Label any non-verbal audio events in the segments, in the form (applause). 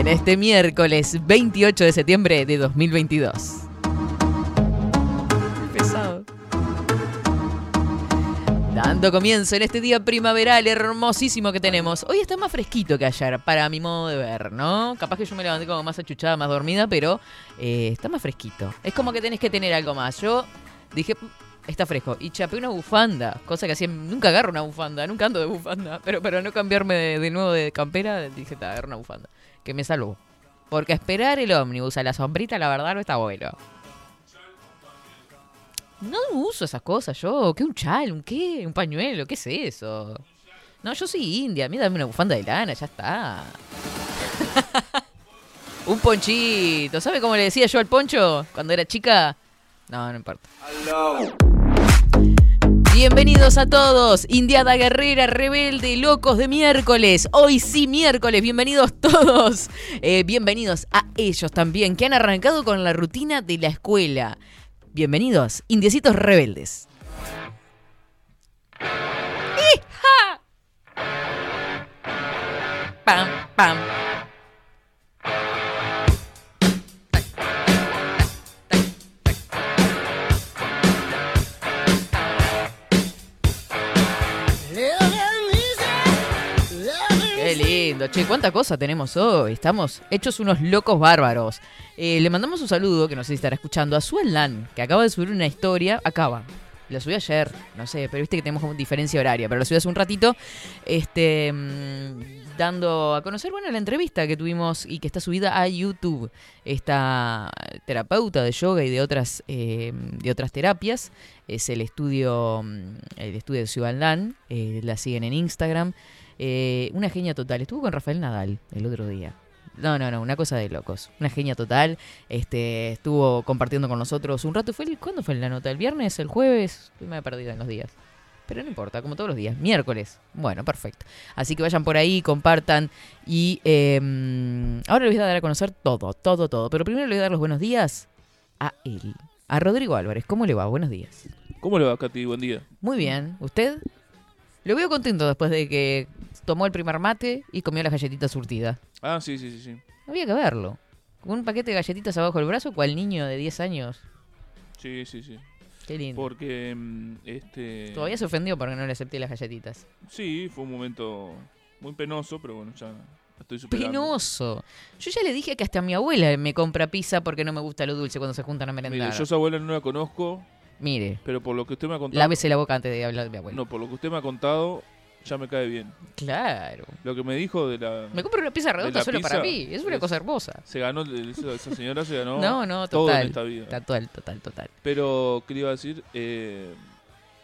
En este miércoles 28 de septiembre de 2022. Pesado. Dando comienzo en este día primaveral hermosísimo que tenemos. Hoy está más fresquito que ayer, para mi modo de ver, ¿no? Capaz que yo me levanté como más achuchada, más dormida, pero eh, está más fresquito. Es como que tenés que tener algo más. Yo dije, "Mm, está fresco. Y chapé una bufanda, cosa que hacía, nunca agarro una bufanda, nunca ando de bufanda. Pero para no cambiarme de, de nuevo de campera, dije, te agarro una bufanda. Que me salvó. Porque esperar el ómnibus a la sombrita, la verdad, no está bueno. No uso esas cosas yo. ¿Qué un chal? ¿Un qué? ¿Un pañuelo? ¿Qué es eso? No, yo soy india. A mí dame una bufanda de lana, ya está. (laughs) un ponchito. ¿Sabe cómo le decía yo al poncho cuando era chica? No, no importa. Bienvenidos a todos, Indiada Guerrera, Rebelde, Locos de miércoles. Hoy sí miércoles, bienvenidos todos. Eh, bienvenidos a ellos también, que han arrancado con la rutina de la escuela. Bienvenidos, Indiecitos Rebeldes. ¡Hija! Pam, pam. Lindo, che, cuánta cosa tenemos hoy. Estamos hechos unos locos bárbaros. Eh, le mandamos un saludo, que no sé si estará escuchando, a Suelan, que acaba de subir una historia. Acaba. La subí ayer, no sé, pero viste que tenemos como diferencia horaria, pero la subí hace un ratito, este, mm, dando a conocer, bueno, la entrevista que tuvimos y que está subida a YouTube. Esta terapeuta de yoga y de otras, eh, de otras terapias es el estudio, mm, el estudio de Ciudadán, eh, la siguen en Instagram. Eh, una genia total. Estuvo con Rafael Nadal el otro día. No, no, no, una cosa de locos. Una genia total. Este, estuvo compartiendo con nosotros un rato. ¿Fue el- ¿Cuándo fue la nota? ¿El viernes? ¿El jueves? Me he perdido en los días. Pero no importa, como todos los días. Miércoles. Bueno, perfecto. Así que vayan por ahí, compartan. Y eh, ahora les voy a dar a conocer todo, todo, todo. Pero primero le voy a dar los buenos días a él. A Rodrigo Álvarez. ¿Cómo le va? Buenos días. ¿Cómo le va, Katy? Buen día. Muy bien. ¿Usted? Lo veo contento después de que tomó el primer mate y comió las galletitas surtidas. Ah, sí, sí, sí, sí. Había que verlo. Con un paquete de galletitas abajo del brazo, cual niño de 10 años. Sí, sí, sí. Qué lindo. Porque, mm, este... Todavía se ofendió porque no le acepté las galletitas. Sí, fue un momento muy penoso, pero bueno, ya estoy superando. Penoso. Yo ya le dije que hasta mi abuela me compra pizza porque no me gusta lo dulce cuando se juntan a merendar. Mire, yo a esa abuela no la conozco, Mire, pero por lo que usted me ha contado... lávese la boca antes de hablar de mi abuela. No, por lo que usted me ha contado, ya me cae bien. Claro. Lo que me dijo de la... Me compro una pizza redonda solo para mí. Es una es- cosa hermosa. Se ganó, esa señora se ganó (laughs) No, no, todo total. en esta vida. Total, total, total. Pero, ¿qué le iba a decir? Eh,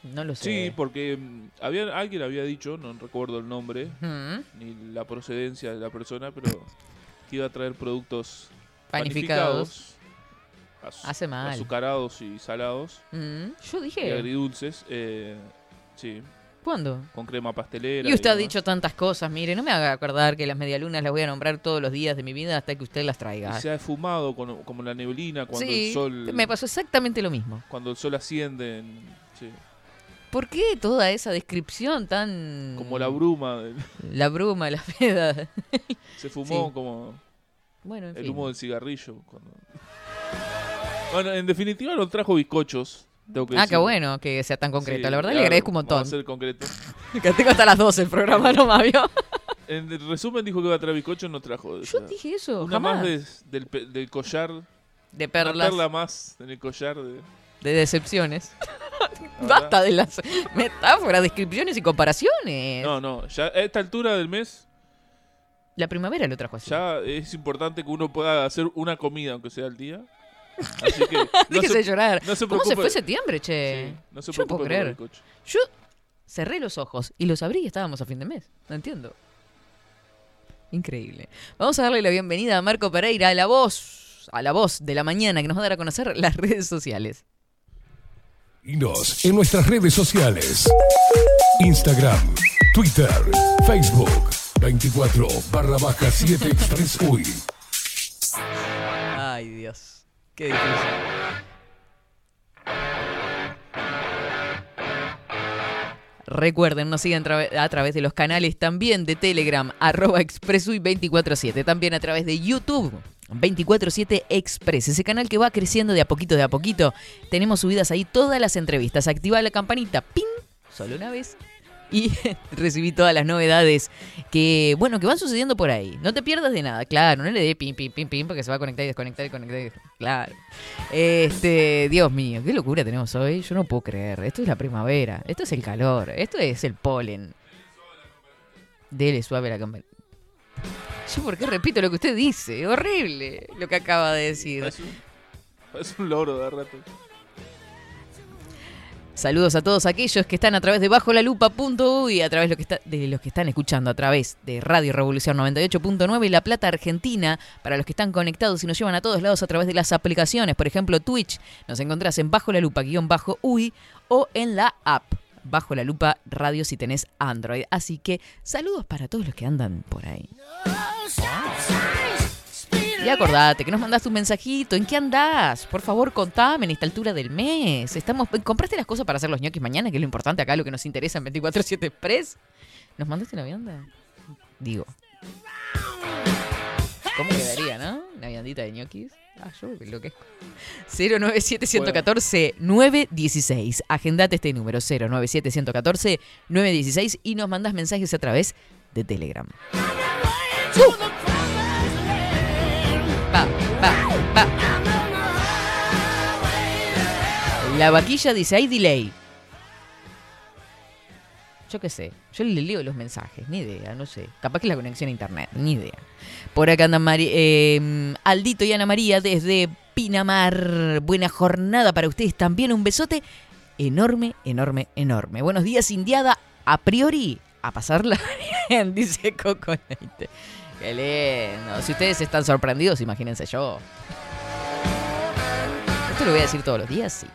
No lo sé. sí, porque mm, había, alguien había dicho, no recuerdo el nombre, Mm, ni la procedencia de la persona, pero que iba a traer productos Panificados. Hace mal. azucarados y salados Mm, Yo y dije. agridulces, eh, sí, ¿Cuándo? con crema pastelera. Y usted ha dicho tantas cosas, mire, no me haga acordar que las medialunas las voy a nombrar todos los días de mi vida hasta que usted las Y traiga. se ha esfumado con- como la neblina cuando sí, el sol me pasó exactamente lo mismo. cuando el sol asciende, en- sí, ¿Por qué toda esa descripción tan... como la bruma, del- (laughs) La bruma, la peda. (laughs) se fumó Sí. como Bueno, en el fin. humo del cigarrillo. cuando- Bueno, en definitiva nos trajo bizcochos. Tengo que Ah, qué bueno que sea tan concreto. Sí, la verdad le agradezco un vamos montón. a ser concreto. (laughs) Que tengo hasta las 12 el programa, no más, ¿vio? (laughs) En el resumen dijo que iba a traer bizcochos, no trajo. o Yo sea, dije eso, Una jamás. más de- del, collar. De Una perlas, perla más en el collar de. de decepciones. (laughs) Basta de las metáforas, descripciones y comparaciones. No, no, ya a esta altura del mes La primavera lo trajo así. ya es importante que uno pueda hacer una comida, aunque sea al día. Así que (laughs) no se, llorar. no se ¿Cómo se fue septiembre, che? sí, no se Yo no puedo creer. Yo cerré los ojos y los abrí y estábamos a fin de mes. No entiendo. Increíble. Vamos a darle la bienvenida a Marco Pereira, a la voz, a la voz de la mañana que nos va a dar a conocer las (laughs) redes sociales. Y nos en nuestras redes sociales. Instagram, Twitter, Facebook, 24 barra baja 7 Express. Qué difícil. Recuerden, nos siguen tra- a través de los canales también de Telegram, arroba expresui247, también a través de YouTube. 247 Express, ese canal que va creciendo de a poquito, de a poquito. Tenemos subidas ahí todas las entrevistas. Activa la campanita, ¡ping! Solo una vez. Y (laughs) recibí todas las novedades que, bueno, que van sucediendo por ahí. No te pierdas de nada, claro. No le dé pim, pim, pim, pim, porque se va a conectar y desconectar y conectar. Claro. Este, Dios mío, qué locura tenemos hoy. Yo no puedo creer. Esto es la primavera. Esto es el calor. Esto es el polen. Dele suave la campana. Yo, ¿por qué repito lo que usted dice? Horrible lo que acaba de decir. Parece un, parece un de rato. Saludos a todos aquellos que están a través de bajo la y a través de, los que están escuchando a través de Radio Revolución 98.9 y La Plata Argentina, para los que están conectados y nos llevan a todos lados a través de las aplicaciones, por ejemplo Twitch, nos encontrás en bajo la lupa guion bajo o en la app bajo la lupa radio si tenés Android. Así que saludos para todos los que andan por ahí. Y acordate que nos mandaste un mensajito. ¿En qué andás? Por favor, contame en esta altura del mes. Estamos, ¿Compraste las cosas para hacer los ñoquis mañana? Que es lo importante acá, lo que nos interesa en 24-7 Express. ¿Nos mandaste una vianda? Digo. ¿Cómo quedaría, no? Una viandita de ñoquis. Ah, yo lo que 097-114-916. Agendate este número, 097-114-916 y nos mandas mensajes a través de Telegram. La vaquilla dice, hay delay. Yo qué sé, yo le leo los mensajes, ni idea, no sé. Capaz que es la conexión a internet, ni idea. Por acá andan Mari- eh, Aldito y Ana María desde Pinamar. Buena jornada para ustedes también. Un besote enorme, enorme, enorme. Buenos días, Indiada. A priori, a pasarla (laughs) bien, dice Coco. Qué lindo. Si ustedes están sorprendidos, imagínense yo. Esto lo voy a decir todos los días, sí.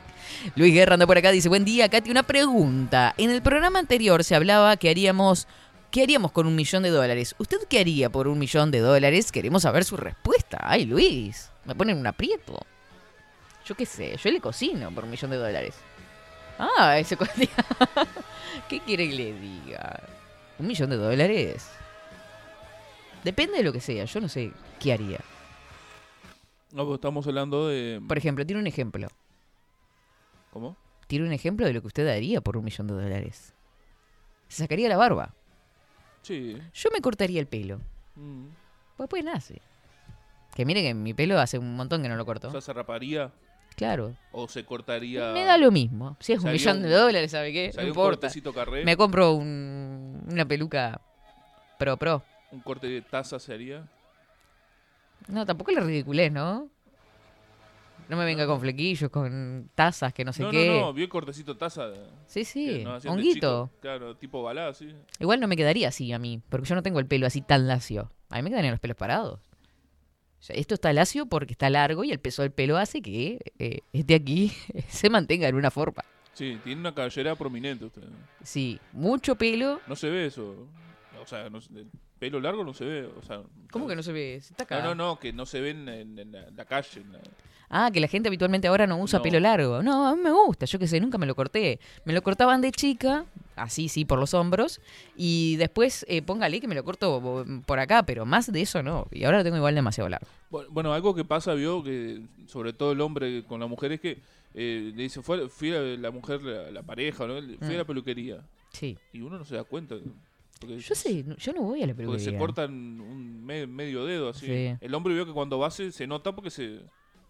Luis Guerra anda por acá, dice, buen día, Katy, una pregunta. En el programa anterior se hablaba que haríamos... ¿Qué haríamos con un millón de dólares? ¿Usted qué haría por un millón de dólares? Queremos saber su respuesta. Ay, Luis, me ponen un aprieto. Yo qué sé, yo le cocino por un millón de dólares. Ah, ese (laughs) ¿Qué quiere que le diga? ¿Un millón de dólares? Depende de lo que sea, yo no sé qué haría. No, pues estamos hablando de. Por ejemplo, tiene un ejemplo. ¿Cómo? Tiene un ejemplo de lo que usted haría por un millón de dólares. Se sacaría la barba. Sí. Yo me cortaría el pelo. Mm. Pues pues nace. Que mire que mi pelo hace un montón que no lo corto. O sea, ¿se raparía Claro. o se cortaría? Me da lo mismo. Si es un millón de un- dólares, ¿sabe qué? No ¿Salió un importa. cortecito carré? Me compro un- una peluca pro pro. ¿Un corte de taza se haría? No, tampoco la ridiculez, ¿no? No me venga con flequillos, con tazas, que no sé no, qué. no, no, vio el cortecito taza. Sí, sí. Honguito. chico. Claro, tipo balá, sí. Igual no me quedaría así a mí, porque yo no tengo el pelo así tan lacio. A mí me quedarían los pelos parados. O sea, esto está lacio porque está largo y el peso del pelo hace que eh, este aquí (laughs) se mantenga en una forma. Sí, tiene una cabellera prominente usted. Sí, mucho pelo. No se ve eso. O sea, no el pelo largo no se ve. O sea, ¿Cómo que no se ve? Está acá. No, no, no, que no se ven en, en la, la calle. en la- Ah, que la gente habitualmente ahora no usa No. pelo largo. No, a mí me gusta, yo qué sé, nunca me lo corté. Me lo cortaban de chica, así sí, por los hombros. Y después, eh, póngale que me lo corto por acá, pero más de eso no. Y ahora lo tengo igual demasiado largo. Bu- Bueno, algo que pasa, vio, que sobre todo el hombre con la mujer es que eh, le dice, fui a la mujer, la, la pareja, ¿no? fui Mm. a la peluquería. Sí. Y uno no se da cuenta. Porque, Yo sé, no- yo no voy a la Porque peluquería. se cortan un me- medio dedo así. Sí. El hombre vio que cuando va se, se nota porque se...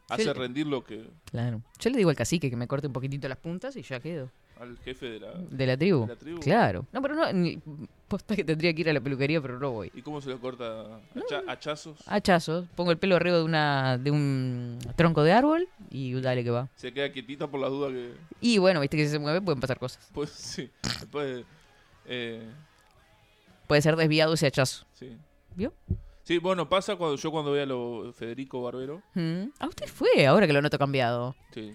hace rendir lo que Claro. Yo le digo al cacique que me corte un poquito las puntas y ya quedo. al jefe de la... De la tribu. De la tribu. Claro. No, pero no. Ni, posta que tendría que ir a la peluquería, pero no voy. ¿Y cómo se lo corta? ¿Hacha- ¿Hachazos? Hachazos. Pongo el pelo arriba de una de un tronco de árbol y dale que va. Se queda quietita por las dudas que... Y bueno, viste que si se mueve pueden pasar cosas. Pues sí. Después... Eh, Puede ser desviado ese hachazo. sí. ¿Vio? Sí, bueno, pasa cuando yo cuando veo a lo Federico Barbero. Mm. Ah, usted fue ahora que lo noto cambiado. Sí.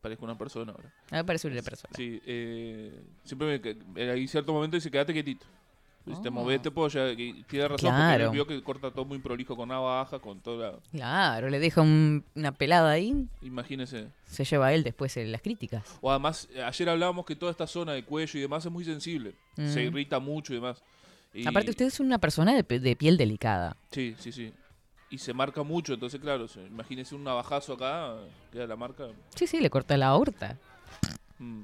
Parezco una persona ahora. A mí me parece una persona. Sí, eh, siempre me, eh, hay cierto momento dice quédate quietito. Pues te Ah. movete, pues ya, tiene razón, Claro. porque vio que corta todo muy prolijo con navaja, con toda la... Claro, le deja un- una pelada ahí. Imagínese. Se lleva él después en las críticas. O además, eh, ayer hablábamos que toda esta zona de cuello y demás es muy sensible. Se Mm. irrita mucho y demás. Y- Aparte, usted es una persona de, piel delicada. Sí, sí, sí. Y se marca mucho, entonces claro, se- imagínese un navajazo acá, queda la marca. Sí, sí, le corta la aorta. mm.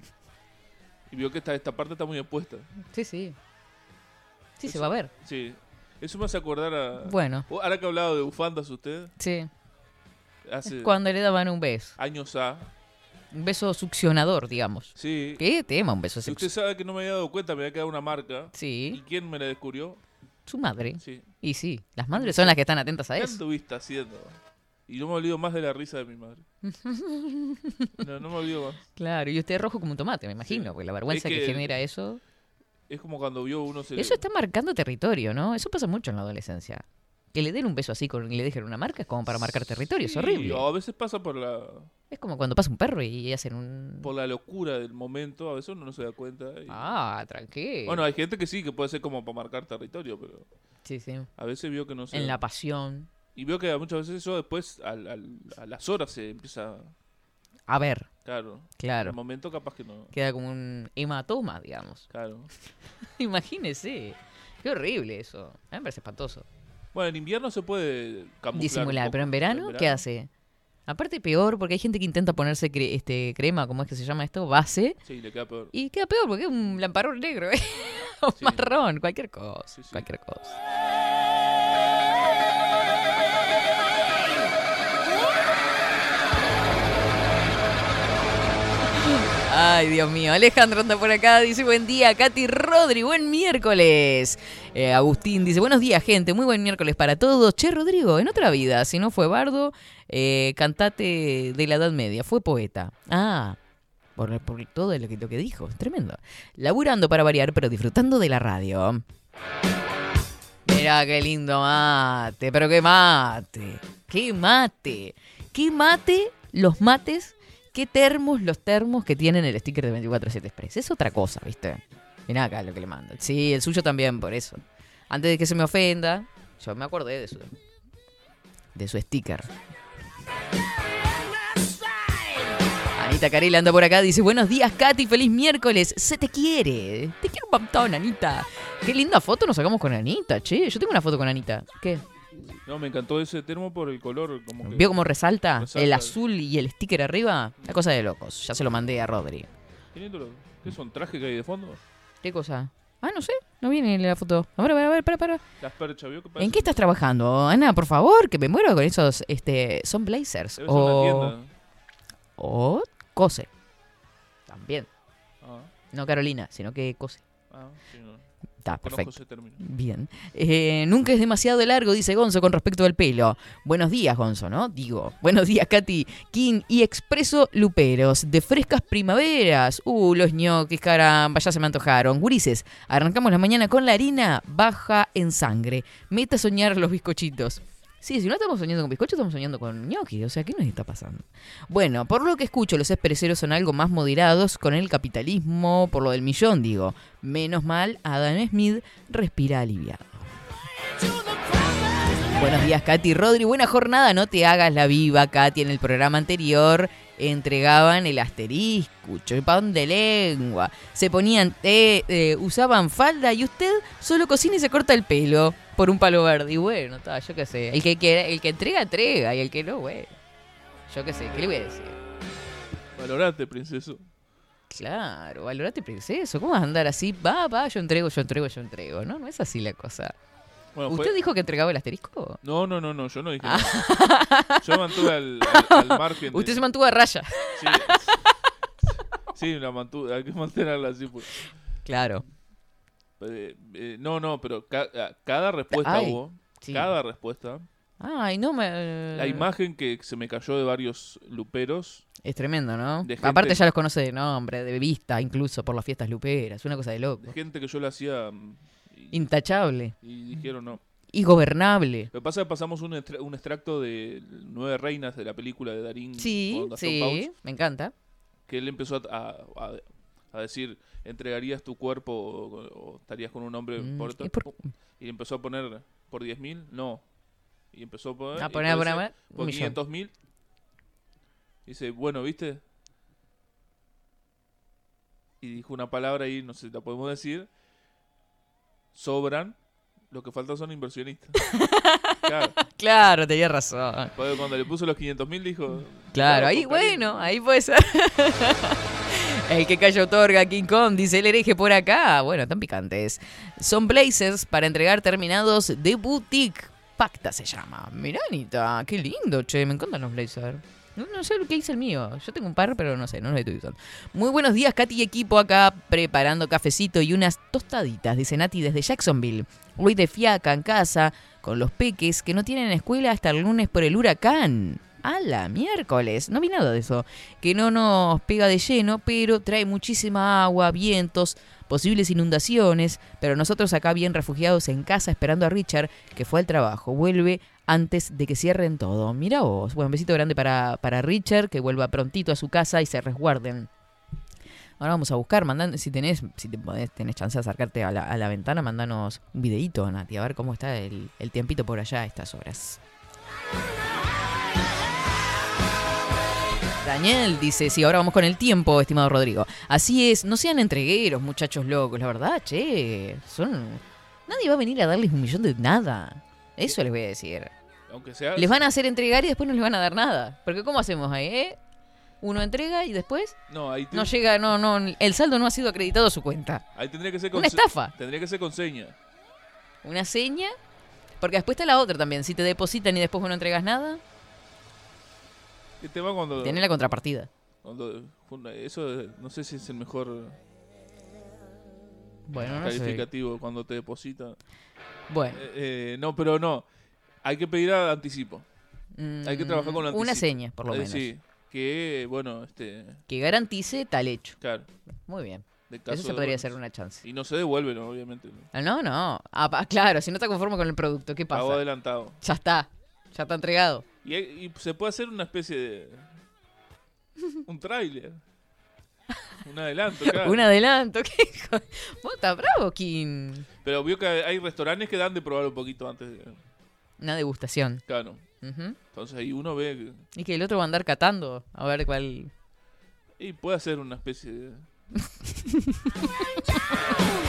Y vio que esta, esta parte está muy expuesta. Sí, sí. Sí, se va a ver. Sí. Eso me hace acordar a... Bueno, Ahora que ha hablado de bufandas usted, sí. hace Cuando le daban un beso. años A. Un beso succionador, digamos. Sí. ¿Qué tema un beso succionador? usted sabe que no me había dado cuenta, me había quedado una marca. ¿Y Sí, quién me la descubrió? su madre. Sí. Y sí, las madres son las que están atentas a ¿Qué eso. anduviste haciendo? Y no me olvido más de la risa de mi madre. (laughs) No, no me olvido más. Claro, y usted es rojo como un tomate, me imagino, Sí. porque la vergüenza Es que, que- genera eso. Es como cuando vio uno se le- Eso está marcando territorio, ¿no? Eso pasa mucho en la adolescencia. Que le den un beso así con, y le dejen una marca es como para marcar territorio, es horrible. A veces pasa por la, Es como cuando pasa un perro y hacen un... por la locura del momento, a veces uno no se da cuenta. y- Ah, tranquilo. Bueno, hay gente que sí, que puede ser como para marcar territorio, pero sí, sí. a veces vio que no se... En la pasión. Y veo que muchas veces eso después, al- al- a las horas se empieza... A ver, Claro. En claro. el momento capaz que no... Queda como un hematoma, digamos. Claro. (laughs) Imagínese. Qué horrible eso. A mí me parece espantoso. Bueno, en invierno se puede camuflar un Disimular, poco, pero en verano, ¿qué hace? Aparte peor, porque hay gente que intenta ponerse cre- este crema, ¿cómo es que se llama esto? Base. Sí, le queda peor. Y queda peor porque es un lamparón negro, (laughs) ¿eh? o Sí. marrón, cualquier cosa. Sí, sí. Cualquier cosa. Ay, Dios mío. Alejandro anda por acá, dice buen día. Katy Rodri, buen miércoles. Eh, Agustín dice buenos días, gente. Muy buen miércoles para todos. Che, Rodrigo, en otra vida, si no fue bardo, eh, cantate de la Edad Media, fue poeta. Ah, por, por todo lo que, lo que dijo, tremendo. Laburando para variar, pero disfrutando de la radio. Mira qué lindo mate, pero qué mate, qué mate, qué mate los mates, qué termos los termos que tienen el sticker de 24-7 Express. Es otra cosa, ¿viste? Mirá acá lo que le mandan. Sí, el suyo también, por eso. Antes de que se me ofenda, yo me acordé de su, de su sticker. Anita Carela anda por acá, dice, buenos días, Katy, feliz miércoles. Se te quiere. Te quiero un montón, Anita. Qué linda foto nos sacamos con Anita, che. Yo tengo una foto con Anita. ¿Qué? No, me encantó ese termo por el color. Como que... ¿Vio cómo resalta? Resalta. El azul y el sticker arriba. La cosa de locos. Ya se lo mandé a Rodri. Qué lindo lo- ¿Qué son trajes que hay de fondo? ¿Qué cosa? Ah, no sé. No viene la foto. A ver, a ver, a ver, para, para. Las perchas, ¿En qué estás trabajando, Ana? Por favor, que me muero con esos, este, son blazers. Debe O, o cose. También. Ah, No Carolina, sino que cose. ah, sí, no. Está, perfecto. ese. Bien. Eh, nunca es demasiado largo, dice Gonzo con respecto al pelo. Buenos días, Gonzo, ¿no? Digo. (laughs) Buenos días, Katy, King y Expreso Luperos. De frescas primaveras. Uh, los ñoquis, caramba, ya se me antojaron. Gurises, arrancamos la mañana con la harina baja en sangre. Meta a soñar los bizcochitos. Sí, si no estamos soñando con bizcochos, estamos soñando con ñoquis. O sea, ¿qué nos está pasando? Bueno, por lo que escucho, los expreseros son algo más moderados con el capitalismo, por lo del millón, digo. Menos mal, Adam Smith respira aliviado. Buenos días, Katy Rodri. Buena jornada. No te hagas la viva, Katy. En el programa anterior entregaban el asterisco, chupón de lengua. Se ponían, eh, eh, usaban falda y usted solo cocina y se corta el pelo por un palo verde. Y bueno, está, yo qué sé. El que, quiera- el que entrega, entrega. Y el que no, bueno. Yo qué sé, ¿qué le voy a decir? Valorate, princeso. Claro, valorate princeso. ¿Cómo vas a andar así? Va, va, yo entrego, yo entrego, yo entrego. No, no es así la cosa. Bueno, fue- ¿Usted dijo que entregaba el asterisco? No, no, no, no, yo no dije nada. Yo mantuve al, al- al margen. (laughs) de- Usted se mantuvo a raya. Sí, sí la mantuve, hay que mantenerla así. Pues. Claro. Eh, eh, no, no, pero ca- a- cada respuesta Ay, hubo. sí. Cada respuesta. Ay, no me... La imagen que se me cayó de varios luperos. Es tremendo, ¿no? Gente- Aparte ya los conoce de nombre, de vista, incluso por las fiestas luperas. Una cosa de loco. De gente que yo le hacía. Intachable. y dijeron no. Y gobernable. Lo que pasa es que pasamos un, extra- un extracto de Nueve Reinas de la película de Darín Sí, con sí, me encanta. que él empezó a, a- a decir, ¿entregarías tu cuerpo o, o estarías con un hombre Mm, por? ¿y por- Y empezó a poner por 10 mil, no. Y empezó a poner, A poner, a por poner, a por millón. 500 mil. Dice, bueno, ¿viste? Y dijo una palabra ahí, no sé si la podemos decir. Sobran, lo que faltan son inversionistas. (laughs) claro, Claro, tenía razón. porque cuando le puso los 500 mil dijo... Claro, ahí, compraría". bueno, ahí puede ser. (laughs) El que calla otorga King Kong, dice el hereje por acá. Bueno, tan picantes. Son blazers para entregar terminados de boutique. Pacta se llama. Mirá, Anita, qué lindo, che. Me encantan los blazers. No, no sé lo que hice el mío. Yo tengo un par, pero no sé, no los estoy usando. Muy buenos días, Katy y equipo acá preparando cafecito y unas tostaditas, dice Nati desde Jacksonville. Hoy de fiaca en casa con los peques que no tienen escuela hasta el lunes por el huracán. A la miércoles. No vi nada de eso. Que no nos pega de lleno, pero trae muchísima agua, vientos, posibles inundaciones. Pero nosotros acá bien refugiados en casa esperando a Richard, que fue al trabajo. Vuelve antes de que cierren todo. Mira vos. Bueno, un besito grande para, para Richard, que vuelva prontito a su casa y se resguarden. Ahora vamos a buscar, mandan, si tenés, si tenés chance de acercarte a la, ventana, mandanos un videito, Nati, a ver cómo está el, el tiempito por allá a estas horas. Daniel dice, sí, ahora vamos con el tiempo, estimado Rodrigo. Así es, no sean entregueros, muchachos locos, la verdad, che. Son. Nadie va a venir a darles un millón de nada. Eso les voy a decir. Aunque sea... Les van a hacer entregar y después no les van a dar nada. Porque ¿cómo hacemos ahí, eh? Uno entrega y después No, ahí, no llega, no, no, el saldo no ha sido acreditado a su cuenta. ahí tendría que ser con Una estafa. Tendría que ser con seña. Una seña. Porque después está la otra también. Si te depositan y después no entregas nada, ¿Qué tema cuando... tenés la contrapartida. cuando eso no sé si es el mejor Bueno, no sé. calificativo cuando te depositan. Bueno. Eh, eh, no, pero no. Hay que pedir a anticipo. hay que trabajar con mm, anticipo. Una seña, por lo Eh, menos. Sí, que bueno, este, Que garantice tal hecho. claro, Muy bien. Eso se podría ser una chance. Y no se devuelven, obviamente. ¿no? Ah, No, no. Ah, claro, si no está conforme con el producto, ¿qué Pago pasa? adelantado. Ya está. Ya está entregado. Y, y se puede hacer una especie de un tráiler. Un adelanto, (laughs) claro. Un adelanto. (laughs) ¿Qué hijo? Vos estás bravo, Kim. Pero vio que hay restaurantes que dan de probar un poquito antes. de- Una degustación. Claro. Entonces ahí uno ve que- Y que el otro va a andar catando. A ver cuál. y puede hacer una especie de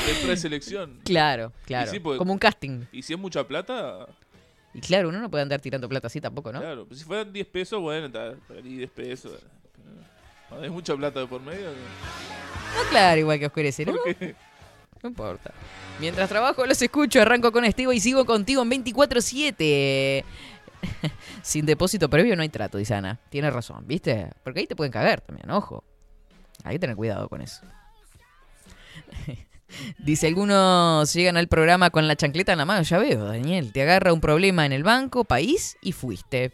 de preselección. Claro, claro. sí, porque- Como un casting. Y si es mucha plata, Y claro, uno no puede andar tirando plata así tampoco, ¿no? claro. Pues si fueran 10 pesos, bueno, está, perdí 10 pesos. Hay mucha plata de por medio, No, claro, igual que oscurece, ¿no? No importa. Mientras trabajo los escucho, arranco con Estivo y sigo contigo en 24-7. (laughs) Sin depósito previo no hay trato, dice Ana. Tiene razón, ¿viste? Porque ahí te pueden cagar también, ojo. Hay que tener cuidado con eso. (laughs) Dice, algunos llegan al programa con la chancleta en la mano. Ya veo, Daniel. Te agarra un problema en el banco, país y fuiste.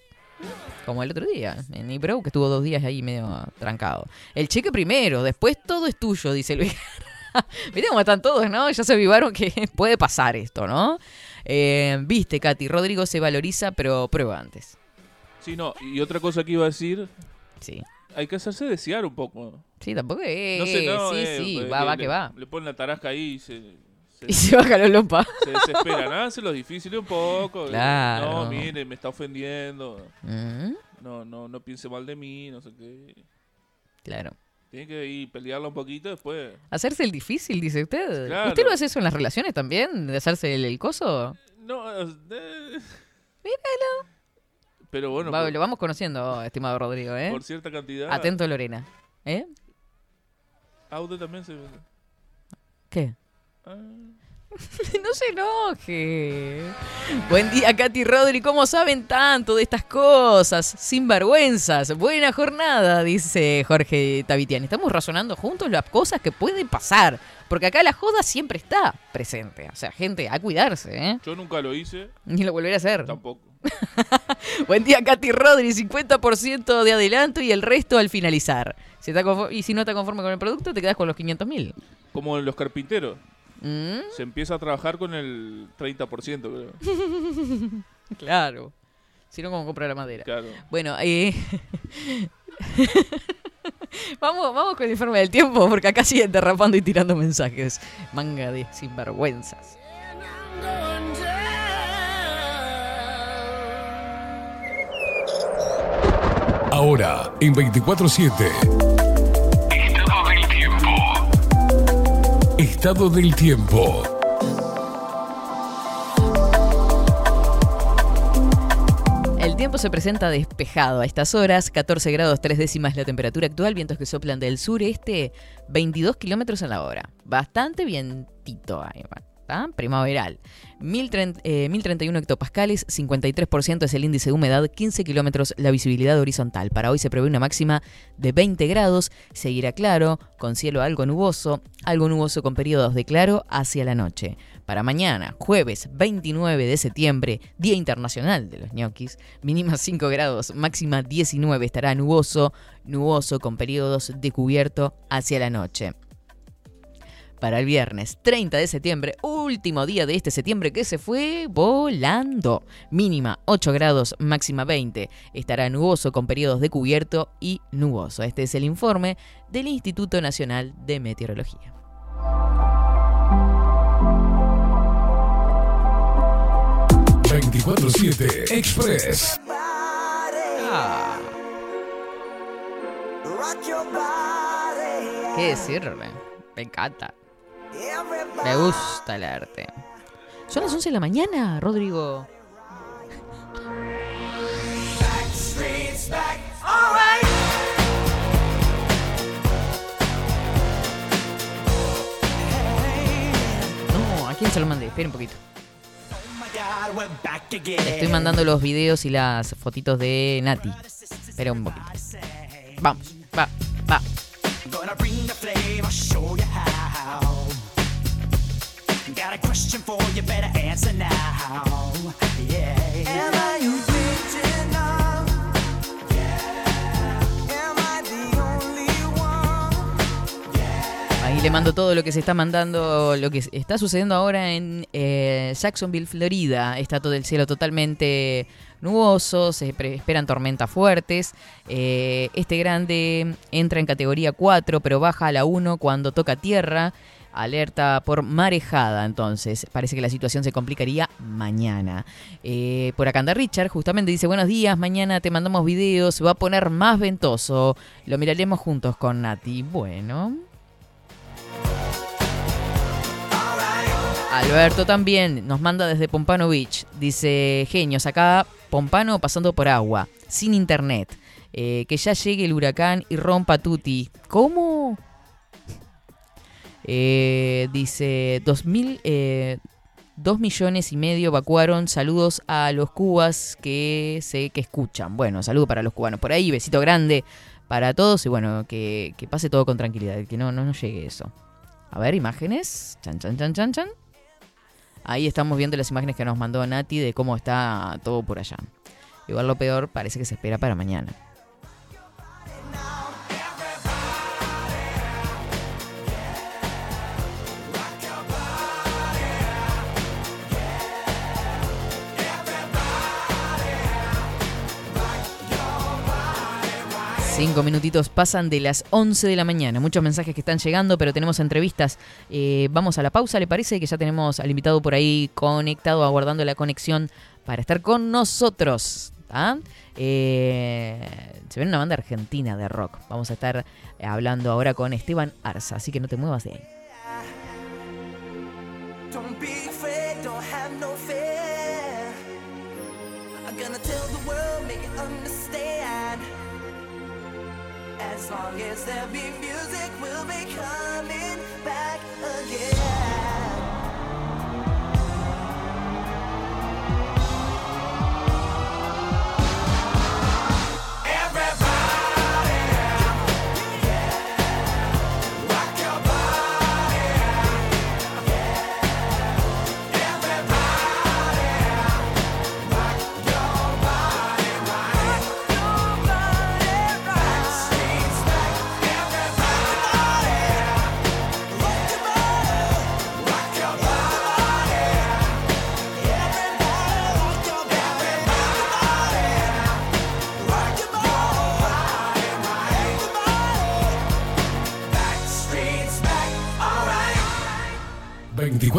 Como el otro día, en Ibro, que estuvo dos días ahí medio trancado. El cheque primero, después todo es tuyo, dice Luis. (laughs) (laughs) Viste cómo están todos, ¿no? Ya se avivaron que (laughs) puede pasar esto, ¿no? Eh, Viste, Katy, Rodrigo se valoriza, pero prueba antes. Sí, no. Y otra cosa que iba a decir, Sí. hay que hacerse desear un poco. Sí, tampoco es. No sé, no. sí, eh, sí, pues, va, le- va que va. Le ponen la tarasca ahí y se, se, (laughs) Y se baja la lopa. se desesperan. Háganse lo difícil un poco. Claro. No, mire, me está ofendiendo. Mm, No, no, no piense mal de mí, no sé qué. claro. Tiene que ir pelearla un poquito después. Hacerse el difícil, dice usted. Claro. ¿Usted lo hace eso en las relaciones también? ¿De hacerse el, el coso? No, eh, Pero bueno, Va- por, lo vamos conociendo, estimado Rodrigo, ¿eh? por cierta cantidad. Atento, Lorena. ¿Eh? Auto también se. ¿Qué? Ah, (laughs) no se enoje. Buen día, Katy Rodri. ¿Cómo saben tanto de estas cosas? Sin vergüenzas. Buena jornada, dice Jorge Tavitiani. Estamos razonando juntos las cosas que pueden pasar. Porque acá la joda siempre está presente. O sea, gente, a cuidarse, ¿eh? Yo nunca lo hice. Ni lo volveré a hacer. Tampoco. (laughs) Buen día, Katy Rodri. 50% de adelanto y el resto al finalizar. Si está y si no está conforme con el producto, te quedas con los 500 mil. Como los carpinteros. ¿Mm? Se empieza a trabajar con el 30%, creo. (laughs) claro. Si no, ¿cómo comprar la madera? Claro. Bueno, eh... (laughs) vamos, vamos con el informe del tiempo, porque acá siguen derrapando y tirando mensajes. Manga de sinvergüenzas. Ahora, en 24-7. Estado del tiempo. El tiempo se presenta despejado a estas horas, 14 grados 3 décimas la temperatura actual, vientos que soplan del sureste, 22 kilómetros a la hora. Bastante vientito ahí, primaveral. 1031 eh, hectopascales, 53% es el índice de humedad, 15 kilómetros la visibilidad horizontal. Para hoy se prevé una máxima de 20 grados, seguirá claro, con cielo algo nuboso, algo nuboso con periodos de claro hacia la noche. Para mañana, jueves 29 de septiembre, Día Internacional de los ñoquis, mínima 5 grados, máxima 19, estará nuboso, nuboso con periodos de cubierto hacia la noche para el viernes 30 de septiembre, último día de este septiembre que se fue volando. Mínima 8 grados, máxima 20. Estará nuboso con periodos de cubierto y nuboso. Este es el informe del Instituto Nacional de Meteorología. ...24-7 Express. Ah. ¿Qué decirle? Me encanta. Me gusta el arte. Son las 11 de la mañana, Rodrigo. No, ¿a quién se lo mandé? Espera un poquito. estoy mandando los videos y las fotitos de Nati. Espera un poquito. Vamos, va, a question for you, better answer now. Yeah. Am I you original? Am I the only one? Ahí le mando todo lo que se está mandando, lo que está sucediendo ahora en eh, Jacksonville, Florida. Está todo el cielo totalmente nuboso, se esperan tormentas fuertes. Eh, este grande entra en categoría 4, pero baja a la 1 cuando toca tierra. Alerta por marejada, entonces. Parece que la situación se complicaría mañana. Eh, por acá anda Richard, justamente dice, buenos días, mañana te mandamos videos, se va a poner más ventoso. Lo miraremos juntos con Nati. Bueno. Alberto también nos manda desde Pompano Beach. Dice, genios, acá Pompano pasando por agua, sin internet. Eh, que ya llegue el huracán y rompa Tuti. ¿Cómo? Eh, dice, 2000, eh, 2 millones y medio evacuaron. Saludos a los cubas que sé que escuchan. Bueno, saludo para los cubanos por ahí. Besito grande para todos. Y bueno, que, pase todo con tranquilidad. Que no, no nos llegue eso. A ver, imágenes. Chan, chan, chan, chan, chan. Ahí estamos viendo las imágenes que nos mandó Nati de cómo está todo por allá. Igual lo peor parece que se espera para mañana. Cinco minutitos pasan de las 11 de la mañana. Muchos mensajes que están llegando, pero tenemos entrevistas. Eh, vamos a la pausa, ¿le parece? Que ya tenemos al invitado por ahí conectado, aguardando la conexión para estar con nosotros. Eh, se ve una banda argentina de rock. Vamos a estar hablando ahora con Esteban Arza, así que no te muevas de ahí. As long as there be music, we'll be coming back again.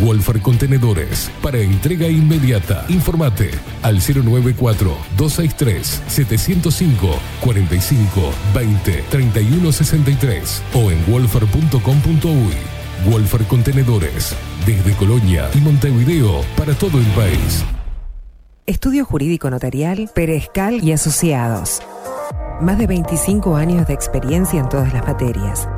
Wolfer Contenedores para entrega inmediata. Informate al 094-263-705 45 20 31 63 o en wolfer.com.uy. Wolfer Contenedores desde Colonia y Montevideo para todo el país. Estudio Jurídico Notarial, Perezcal y Asociados. Más de 25 años de experiencia en todas las materias,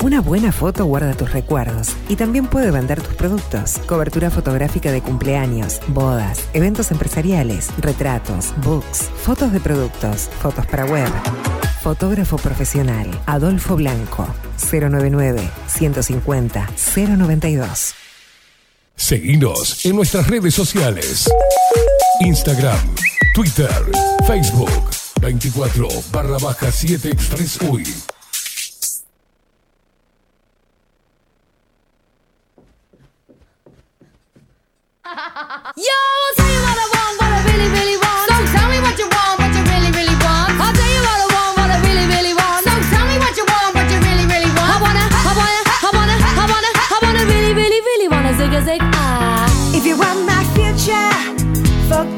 Una buena foto guarda tus recuerdos y también puede vender tus productos. Cobertura fotográfica de cumpleaños, bodas, eventos empresariales, retratos, books, fotos de productos, fotos para web. Fotógrafo profesional, Adolfo Blanco, 099 150 092. Seguinos en nuestras redes sociales. Instagram, Twitter, Facebook, 24 barra baja 7 Express UI. I'll tell you what I want, what I really, really want. So tell me what you want, what you really, really want. I'll tell you what I want, what I really, really want. So tell me what you want, what you really, really want. I wanna, I wanna, I wanna, I wanna, I wanna really, really, really wanna zig a zig ah. If you want my future, forget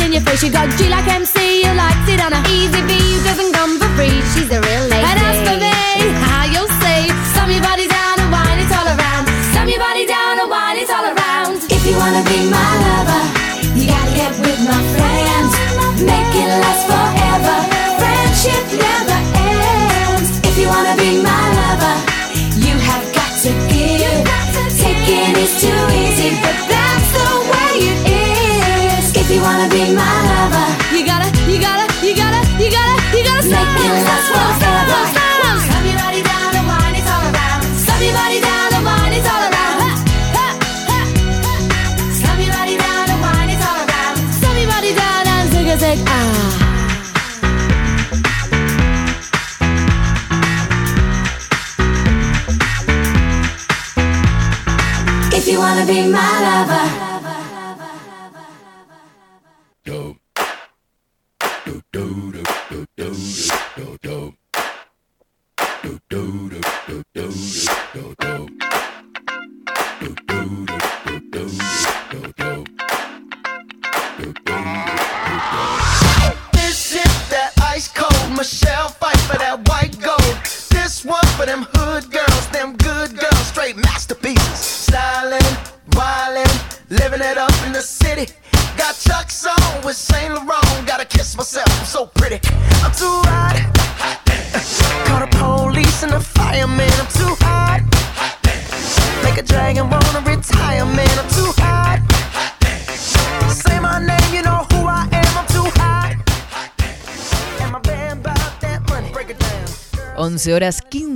In your face. You got G like MC, who likes it on a easy V. you doesn't come for free. She's a real be my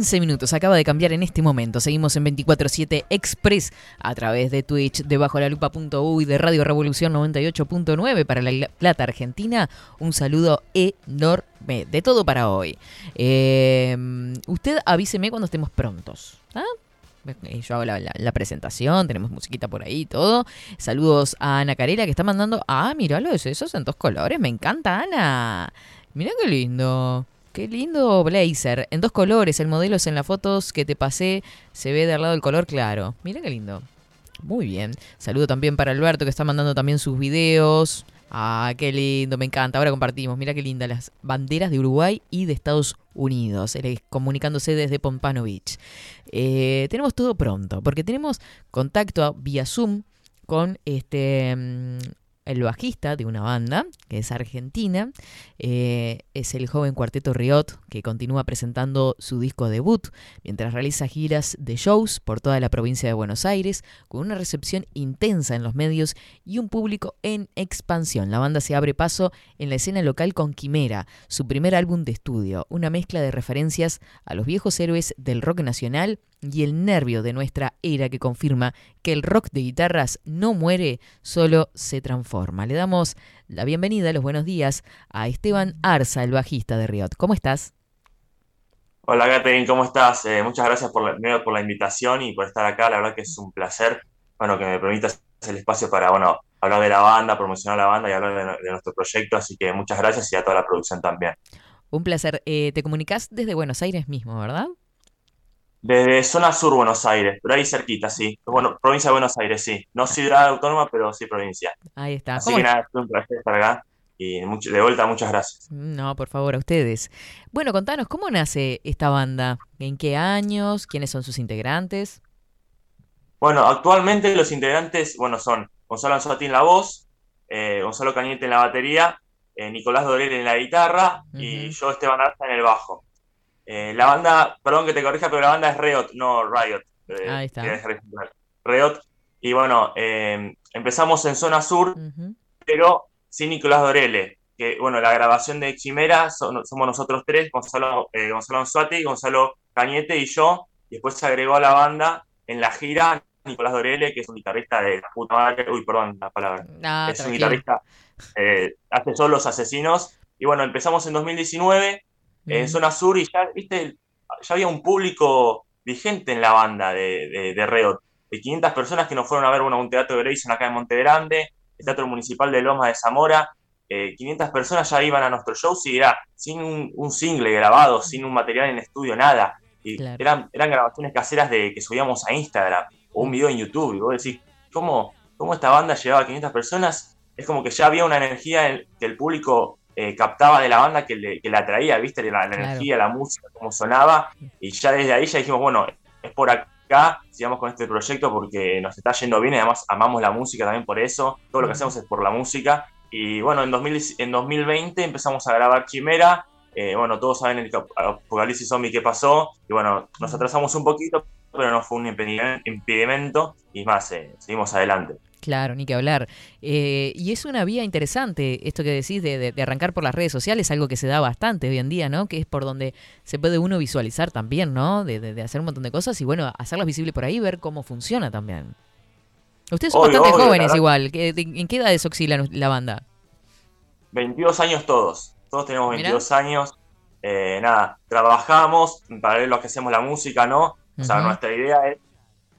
15 minutos. Acaba de cambiar en este momento. Seguimos en 24-7 Express a través de Twitch, de bajo la lupa.u y de Radio Revolución 98.9 para la Plata Argentina. Un saludo enorme. De todo para hoy. Eh, usted avíseme cuando estemos prontos. ¿ah? Eh, Yo hago la, presentación, tenemos musiquita por ahí y todo. Saludos a Ana Carela que está mandando. Ah, mira los esos en dos colores. Me encanta, Ana. Mira qué lindo. Qué lindo blazer. En dos colores. El modelo es en las fotos que te pasé. Se ve de al lado el color claro. Mira qué lindo. Muy bien. Saludo también para Alberto que está mandando también sus videos. Ah, qué lindo, me encanta. Ahora compartimos. Mira qué linda las banderas de Uruguay y de Estados Unidos. Comunicándose desde Pompano Beach. Eh, tenemos todo pronto porque tenemos contacto vía Zoom con este mm, el bajista de una banda que es argentina. Eh, es el joven cuarteto Riot que continúa presentando su disco debut mientras realiza giras de shows por toda la provincia de Buenos Aires con una recepción intensa en los medios y un público en expansión. La banda se abre paso en la escena local con Quimera, su primer álbum de estudio, una mezcla de referencias a los viejos héroes del rock nacional y el nervio de nuestra era que confirma que el rock de guitarras no muere, solo se transforma. Le damos la bienvenida, los buenos días a Esteban Arza, el bajista de Riot. ¿Cómo estás? Hola Catherine, ¿cómo estás? Eh, muchas gracias por la, primero por la invitación y por estar acá. La verdad que es un placer, bueno, que me permitas el espacio para, bueno, hablar de la banda, promocionar la banda y hablar de, de nuestro proyecto. Así que muchas gracias y a toda la producción también. Un placer. Eh, te comunicas desde Buenos Aires mismo, ¿verdad? Desde zona sur Buenos Aires, pero ahí cerquita, sí. Bueno, provincia de Buenos Aires, sí. No ciudad autónoma, pero sí provincia. Ahí está. Así ¿Cómo que nada, es un placer estar acá y mucho- de vuelta, muchas gracias. No, por favor, a ustedes. Bueno, contanos, ¿cómo nace esta banda? ¿En qué años? ¿Quiénes son sus integrantes? Bueno, actualmente los integrantes, bueno, son Gonzalo Anzotti en la voz, eh, Gonzalo Cañete en la batería, eh, Nicolás Dorel en la guitarra y yo, Esteban Arza, en el bajo. Eh, la banda, perdón que te corrija, pero la banda es Riot, no Riot. eh, Ahí está. que es Riot. Y bueno, eh, empezamos en zona sur, pero sin Nicolás Dorele. Que bueno, la grabación de Chimera son- somos nosotros tres, Gonzalo, eh, Gonzalo Anzuati, Gonzalo Cañete y yo. Y después se agregó a la banda en la gira Nicolás Dorele, que es un guitarrista de la puta madre. Uy, perdón la palabra. Ah, es un guitarrista, eh, hace solos asesinos. Y bueno, empezamos en 2019 en zona sur y ya, viste, ya había un público vigente en la banda de, de, de Reot, de 500 personas que nos fueron a ver bueno, a un teatro de Grayson acá en Monte Grande, el Teatro Municipal de Lomas de Zamora, eh, 500 personas ya iban a nuestro show y era sin un, un single grabado, sin un material en estudio, nada. Y Claro. eran, eran grabaciones caseras de que subíamos a Instagram o un video en YouTube. Y vos decís, ¿cómo, cómo esta banda llevaba a 500 personas? Es como que ya había una energía en- que el público eh, captaba de la banda que le, que la atraía, ¿viste? La, la Claro. energía, la música, cómo sonaba. Y ya desde ahí ya dijimos, bueno, es por acá, sigamos con este proyecto porque nos está yendo bien y además amamos la música también por eso. Todo lo que hacemos es por la música. Y bueno, en, 2000 en 2020 empezamos a grabar Chimera. Eh, bueno, todos saben el apocalipsis zombie que pasó. Y bueno, nos atrasamos un poquito, pero no fue un impedi- impedimento. Y más, eh, seguimos adelante. Claro, ni que hablar. Eh, y es una vía interesante esto que decís de, de- de arrancar por las redes sociales, algo que se da bastante hoy en día, ¿no? Que es por donde se puede uno visualizar también, ¿no? De, de- hacer un montón de cosas y bueno, hacerlas visibles por ahí, ver cómo funciona también. Ustedes son Obvio, bastante obvio, jóvenes igual. ¿Qué- de- ¿En qué edades oscila la banda? 22 años todos. Todos tenemos Mirá. 22 años. Eh, nada, trabajamos, en paralelo a que hacemos la música, ¿no? O sea, nuestra idea es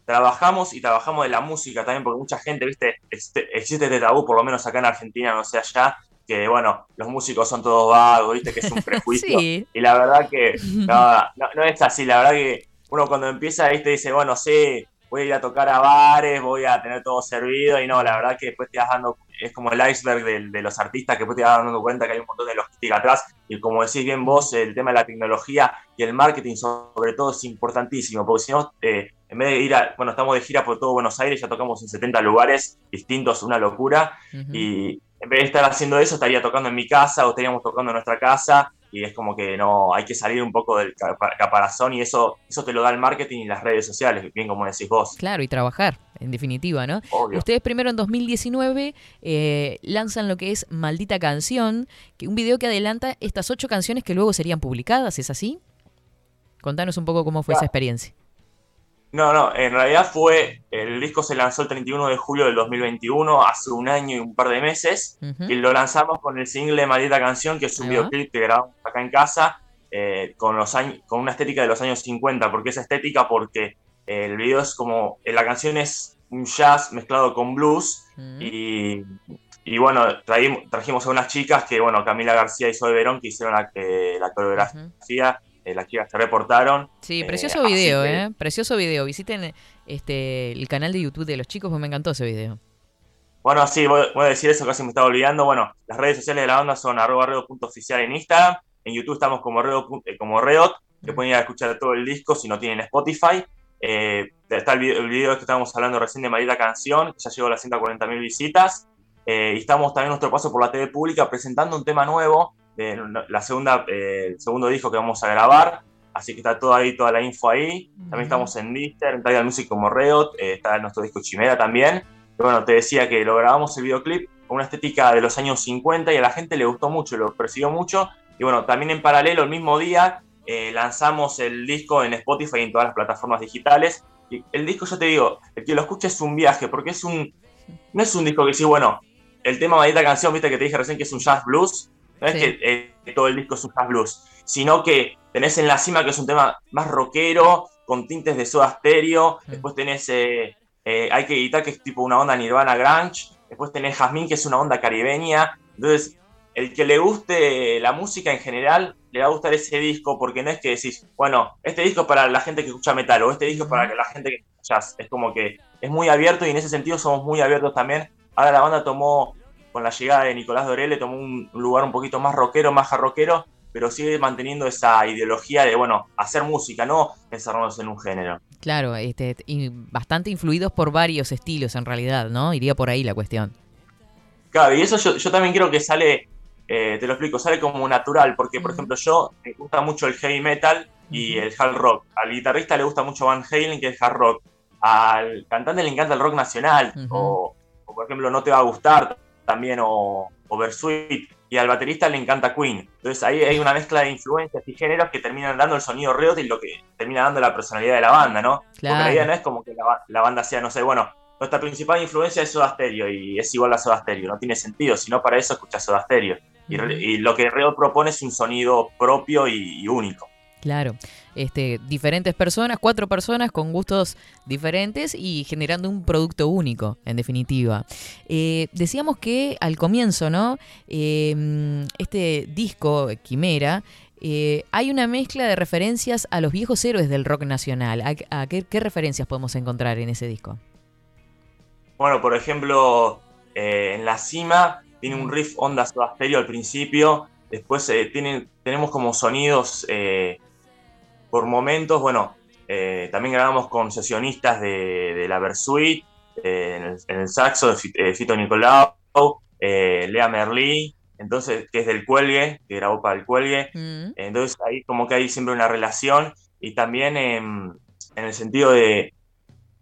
trabajamos y trabajamos de la música también, porque mucha gente, viste, existe, existe este tabú, por lo menos acá en Argentina, no sé allá, que bueno, los músicos son todos vagos, viste, que es un (laughs) prejuicio. Sí. Y la verdad que (laughs) no, no, no es así, la verdad que uno cuando empieza, viste, dice, bueno, sí, voy a ir a tocar a bares, voy a tener todo servido, y no, la verdad que después te vas dando, es como el iceberg del- de, los artistas, que después te vas dando cuenta que hay un montón de logística atrás, y como decís bien vos, el tema de la tecnología y el marketing sobre todo es importantísimo, porque si no, eh, en vez de ir a, bueno, estamos de gira por todo Buenos Aires, ya tocamos en 70 lugares distintos, una locura, y en vez de estar haciendo eso, estaría tocando en mi casa o estaríamos tocando en nuestra casa. Y es como que no, hay que salir un poco del capa- caparazón y eso, eso te lo da el marketing y las redes sociales, bien como decís vos. Claro, y trabajar, en definitiva, ¿no? Obvio. Ustedes primero en 2019 eh, lanzan lo que es Maldita Canción, que un video que adelanta estas ocho canciones que luego serían publicadas, ¿es así? Contanos un poco cómo fue esa experiencia. No, no, en realidad fue, el disco se lanzó el 31 de julio del 2021, hace un año y un par de meses, y lo lanzamos con el single Maldita Canción, que es un videoclip que grabamos acá en casa, eh, con, los años, con una estética de los años 50. ¿Por qué esa estética? Porque el video es como, eh, la canción es un jazz mezclado con blues, y, y bueno, traímos- trajimos a unas chicas que, bueno, Camila García y Zoe Verón, que hicieron la, eh, la coreografía, eh, las chicas se reportaron. Sí, Eh, precioso video, que- ¿eh? Precioso video. Visiten este el canal de YouTube de los chicos, me encantó ese video. Bueno, sí, voy, voy a decir eso, casi me estaba olvidando. Bueno, las redes sociales de la banda son arroba reo.oficial en Instagram. En YouTube estamos como, reo, eh, como Reot, que pueden ir a escuchar todo el disco si no tienen Spotify. Eh, está el video, el video que estábamos hablando recién de Maldita Canción, que ya llegó a las 140.000 visitas. Eh, y estamos también en nuestro paso por la TV pública presentando un tema nuevo, la segunda, eh, el segundo disco que vamos a grabar. Así que está todo ahí, toda la info ahí. También estamos en Deezer, en Tidal Music como Reot, eh, está nuestro disco Chimera también. Y bueno, te decía que lo grabamos el videoclip con una estética de los años 50 y a la gente le gustó mucho, lo persiguió mucho. Y bueno, también en paralelo, el mismo día, eh, lanzamos el disco en Spotify y en todas las plataformas digitales. Y el disco, yo te digo, el que lo escuche es un viaje, porque es un. No es un disco que sí, bueno, el tema de esta canción, viste que te dije recién que es un jazz blues. No es que eh, todo el disco es un jazz blues, sino que tenés en la cima que es un tema más rockero, con tintes de soda stereo. Después tenés eh, eh, Hay que editar, que es tipo una onda Nirvana Grunge. Después tenés Jazmín, que es una onda caribeña. Entonces, el que le guste la música en general, le va a gustar ese disco, porque no es que decís, bueno, este disco es para la gente que escucha metal, o este disco es para la gente que escucha jazz. Es como que es muy abierto y en ese sentido somos muy abiertos también. Ahora la banda tomó, con la llegada de Nicolás Dorele, tomó un lugar un poquito más rockero, más jarroquero, pero sigue manteniendo esa ideología de, bueno, hacer música, no encerrarnos en un género. Claro, este, bastante influidos por varios estilos en realidad, ¿no? Iría por ahí la cuestión. Claro, y eso yo, yo también creo que sale eh, te lo explico, sale como natural, porque por ejemplo yo me gusta mucho el heavy metal y el hard rock. Al guitarrista le gusta mucho Van Halen, que es hard rock. Al cantante le encanta el rock nacional, o, o, por ejemplo No Te Va a Gustar también, o, o Bersuit. Y al baterista le encanta Queen. Entonces ahí hay una mezcla de influencias y géneros que terminan dando el sonido Riot y lo que termina dando la personalidad de la banda, ¿no? Porque Claro. la idea no es como que la, ba- la banda sea, no sé, bueno, nuestra principal influencia es Soda Stereo y es igual a Soda Stereo. No tiene sentido, sino para eso escuchas Soda Stereo. Y, lo que Riot propone es un sonido propio y, y único. Claro, este, diferentes personas, cuatro personas con gustos diferentes y generando un producto único, en definitiva. Eh, decíamos que al comienzo, ¿no? Mm, este disco, Quimera, eh, hay una mezcla de referencias a los viejos héroes del rock nacional. ¿A, qué, referencias podemos encontrar en ese disco? Bueno, por ejemplo, eh, en la cima tiene un riff onda Soda al principio, después eh, tiene, tenemos como sonidos por momentos, bueno, eh, también grabamos con sesionistas de, de la Versuit, eh, en, el, en el saxo de Fi- eh, Fito Nicolau, eh, Lea Merlí, entonces, que es del Cuelgue, que grabó para el Cuelgue, entonces ahí como que hay siempre una relación y también en el sentido de,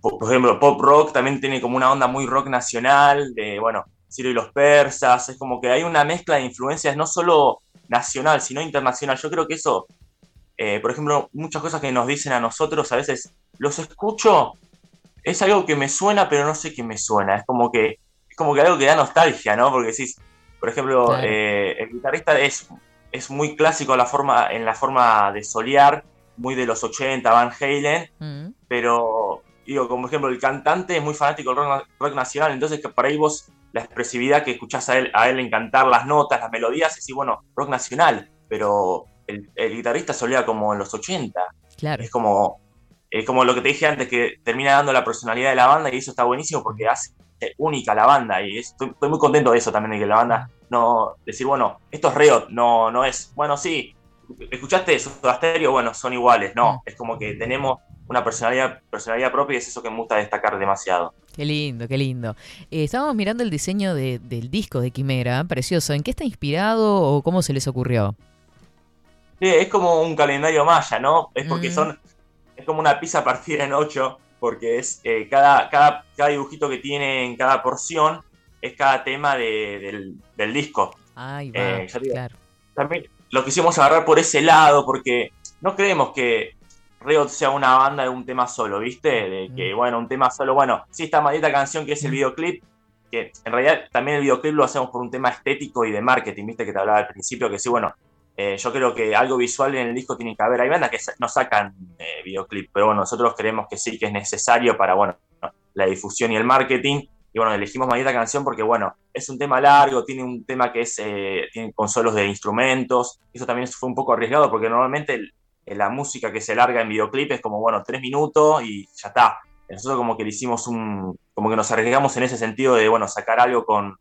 por por ejemplo, pop rock también tiene como una onda muy rock nacional, de, bueno, Ciro y los persas, es como que hay una mezcla de influencias no solo nacional, sino internacional. Yo creo que eso, eh, por ejemplo, muchas cosas que nos dicen a nosotros, a veces los escucho, es algo que me suena, pero no sé qué me suena, es como que, es como que algo que da nostalgia, ¿no? Porque decís, por ejemplo, Claro. eh, el guitarrista es, es muy clásico la forma, en la forma de solear, muy de los 80, Van Halen, Mm. pero digo, como ejemplo, el cantante es muy fanático del rock, rock nacional, entonces que para ahí vos la expresividad que escuchás a él, a él en cantar las notas, las melodías, decís, bueno, rock nacional, pero el, el guitarrista solía como en los 80, Claro. es como, es como lo que te dije antes, que termina dando la personalidad de la banda y eso está buenísimo porque hace única la banda y estoy, estoy muy contento de eso también, de que la banda no, decir, bueno, esto es Riot, no, no es, bueno, sí, escuchaste Soda Stereo, bueno, son iguales, no, es como que tenemos una personalidad, personalidad propia y es eso que me gusta destacar demasiado. Qué lindo, qué lindo. Eh, estábamos mirando el diseño de- del disco de Quimera, precioso. ¿En qué está inspirado o cómo se les ocurrió? Sí, es como un calendario maya, ¿no? Es porque Mm. son, es como una pizza partida en ocho, porque es eh, cada, cada, cada dibujito que tiene en cada porción es cada tema de- del, del disco. Va, Eh, digo, claro. también lo quisimos agarrar por ese lado, porque no creemos que Riot sea una banda de un tema solo, ¿viste? De que, bueno, un tema solo, bueno, sí, esta maldita canción que es el videoclip, que en realidad también el videoclip lo hacemos por un tema estético y de marketing, ¿viste? Que te hablaba al principio, que sí, bueno, eh, yo creo que algo visual en el disco tiene que haber. Hay bandas que no sacan eh, videoclip, pero bueno, nosotros creemos que sí, que es necesario para, bueno, la difusión y el marketing. Y bueno, elegimos Maldita Canción porque, bueno, es un tema largo, tiene un tema que es, eh, tiene consolos de instrumentos. Eso también fue un poco arriesgado porque normalmente el- la música que se larga en videoclip es como, bueno, tres minutos y ya está. Nosotros como que le hicimos un, como que nos arriesgamos en ese sentido de, bueno, sacar algo con,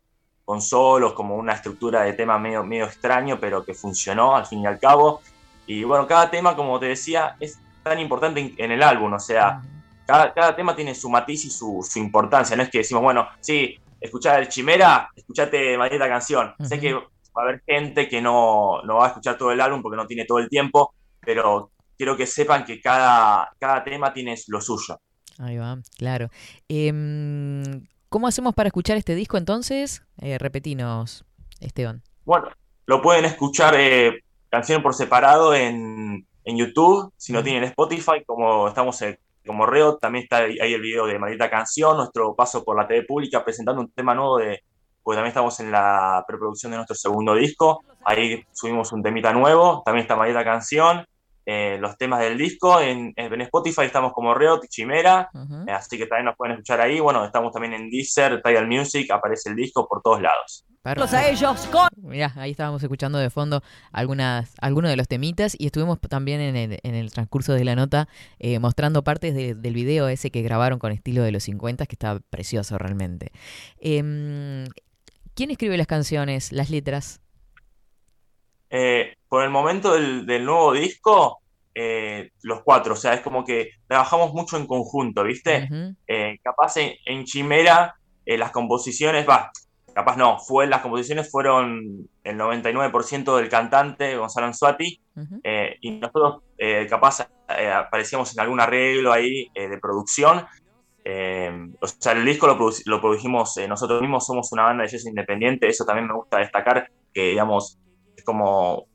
con solos, como una estructura de tema medio, medio extraño, pero que funcionó al fin y al cabo. Y bueno, cada tema, como te decía, es tan importante en, el álbum, o sea, cada, cada tema tiene su matiz y su, su importancia. No es que decimos, bueno, sí, escuchar el Chimera, escuchate maldita canción. Sé que va a haber gente que no, no va a escuchar todo el álbum porque no tiene todo el tiempo, pero quiero que sepan que cada, cada tema tiene lo suyo. Ahí va, claro. Em, ¿Cómo hacemos para escuchar este disco entonces? Eh, repetinos, Esteban. Bueno, lo pueden escuchar eh, canción por separado en, en YouTube, si no tienen Spotify, como estamos eh, como Reo, también está ahí el video de Maldita Canción, nuestro paso por la TV pública presentando un tema nuevo de, porque también estamos en la preproducción de nuestro segundo disco, ahí subimos un temita nuevo, también está Maldita Canción, eh, los temas del disco, en, en Spotify estamos como Reo, Chimera, eh, así que también nos pueden escuchar ahí, bueno, estamos también en Deezer, Tidal Music, aparece el disco por todos lados. Perfecto. a ellos con... Mirá, ahí estábamos escuchando de fondo algunas, algunos de los temitas y estuvimos también en el, en el transcurso de la nota eh, mostrando partes de- del video ese que grabaron con estilo de los 50 que está precioso realmente. Em, ¿Quién escribe las canciones, las letras? Eh, por el momento del, del nuevo disco, eh, los cuatro, o sea, es como que trabajamos mucho en conjunto, ¿viste? Eh, capaz en, en Chimera, eh, las composiciones, va, capaz no, fue las composiciones fueron el 99% del cantante Gonzalo Anzuati eh, y nosotros eh, capaz eh, aparecíamos en algún arreglo ahí de producción. O sea, el disco lo, produ- lo produjimos nosotros mismos, somos una banda de jazz independiente, eso también me gusta destacar, que digamos, es como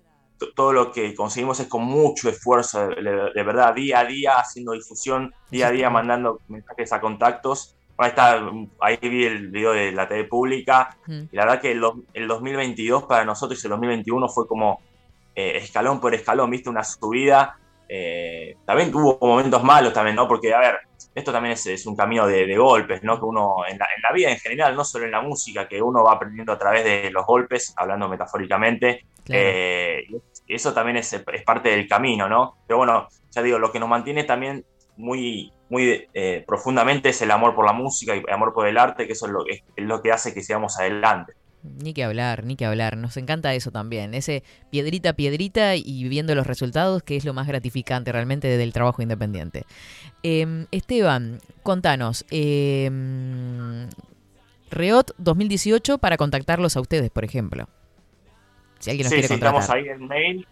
todo lo que conseguimos es con mucho esfuerzo, de, verdad, día a día, haciendo difusión, día a día mandando mensajes a contactos. Ahí está, ahí vi el video de la TV pública, y la verdad que el, el 2022 para nosotros y el 2021 fue como eh, escalón por escalón, viste, una subida. eh, también tuvo momentos malos también, ¿no? Porque, a ver, esto también es, es un camino de, de golpes, ¿no? Que uno, en la, en la vida en general, no solo en la música, que uno va aprendiendo a través de los golpes, hablando metafóricamente. Claro. eh, eso también es, parte del camino, ¿no? Pero bueno, ya digo, lo que nos mantiene también muy, muy eh, profundamente es el amor por la música y el amor por el arte, que eso es lo, es, lo que hace que sigamos adelante. Ni que hablar, ni que hablar. Nos encanta eso también. Ese piedrita a piedrita y viendo los resultados, que es lo más gratificante realmente del trabajo independiente. Eh, Esteban, contanos. eh, Reot 2018 para contactarlos a ustedes, por ejemplo. Si alguien nos Sí, quiere sí, contratar. estamos ahí en mail.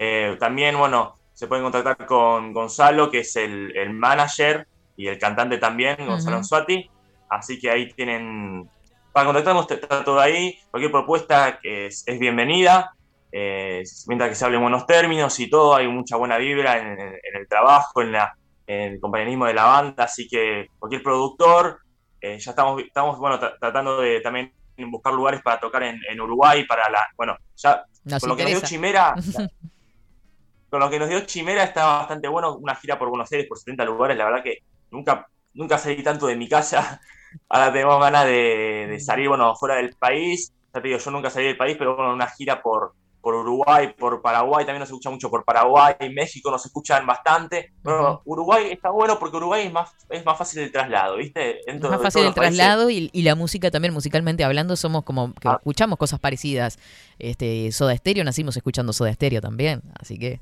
Eh, también, bueno, se pueden contactar con Gonzalo, que es el, el manager y el cantante también, Gonzalo. Anzuati. Así que ahí tienen. Para contactarnos está todo ahí. Cualquier propuesta es, es bienvenida. Eh, mientras que se hablen buenos términos y todo, hay mucha buena vibra en, en- en el trabajo, en, la, en el compañerismo de la banda. Así que cualquier productor, eh, ya estamos, estamos bueno, tra- tratando de también buscar lugares para tocar en, en Uruguay, para la. Bueno, ya Nos con lo que nos dio. Chimera, (laughs) con lo que nos dio Chimera está bastante bueno. Una gira por Buenos Aires por 70 lugares, la verdad que nunca, nunca salí tanto de mi casa. (laughs) Ahora tenemos ganas de, de salir, bueno, fuera del país. Ya te digo, yo nunca salí del país, pero bueno, una gira por, por Uruguay, por Paraguay, también nos escucha mucho por Paraguay, México nos escuchan bastante. Bueno, Uruguay está bueno porque Uruguay es más, es más fácil el traslado, ¿viste? Es más fácil el traslado y, y la música también, musicalmente hablando, somos como que Ah. escuchamos cosas parecidas. Este, Soda Stereo, nacimos escuchando Soda Stereo también, así que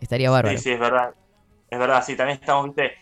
estaría bárbaro. Sí, sí, es verdad. Es verdad, sí, también estamos, viste,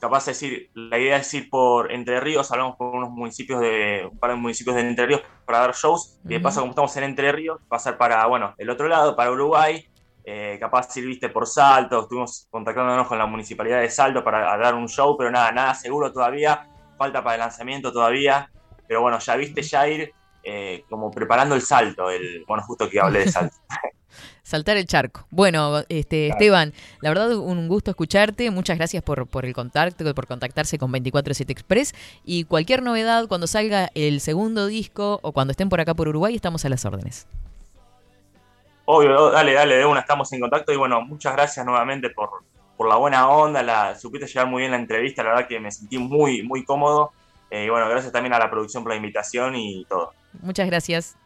capaz de decir, la idea es ir por Entre Ríos, hablamos con unos municipios de, un par de municipios de Entre Ríos para dar shows, y de paso, como estamos en Entre Ríos, pasar para, bueno, el otro lado, para Uruguay, eh, capaz ir, viste, por Salto, estuvimos contactándonos con la municipalidad de Salto para dar un show, pero nada, nada seguro todavía, falta para el lanzamiento todavía, pero bueno, ya viste, ya ir eh, como preparando el salto, el, bueno, justo que hablé de salto. (laughs) Saltar el charco. Bueno, este, Claro. Esteban, la verdad un gusto escucharte. Muchas gracias por, por el contacto, por contactarse con 247 Express. Y cualquier novedad, cuando salga el segundo disco o cuando estén por acá por Uruguay, estamos a las órdenes. Obvio, dale, dale, de una, estamos en contacto y bueno, muchas gracias nuevamente por, por la buena onda, la, supiste llevar muy bien la entrevista, la verdad que me sentí muy, muy cómodo. Eh, y bueno, gracias también a la producción por la invitación y todo. Muchas gracias.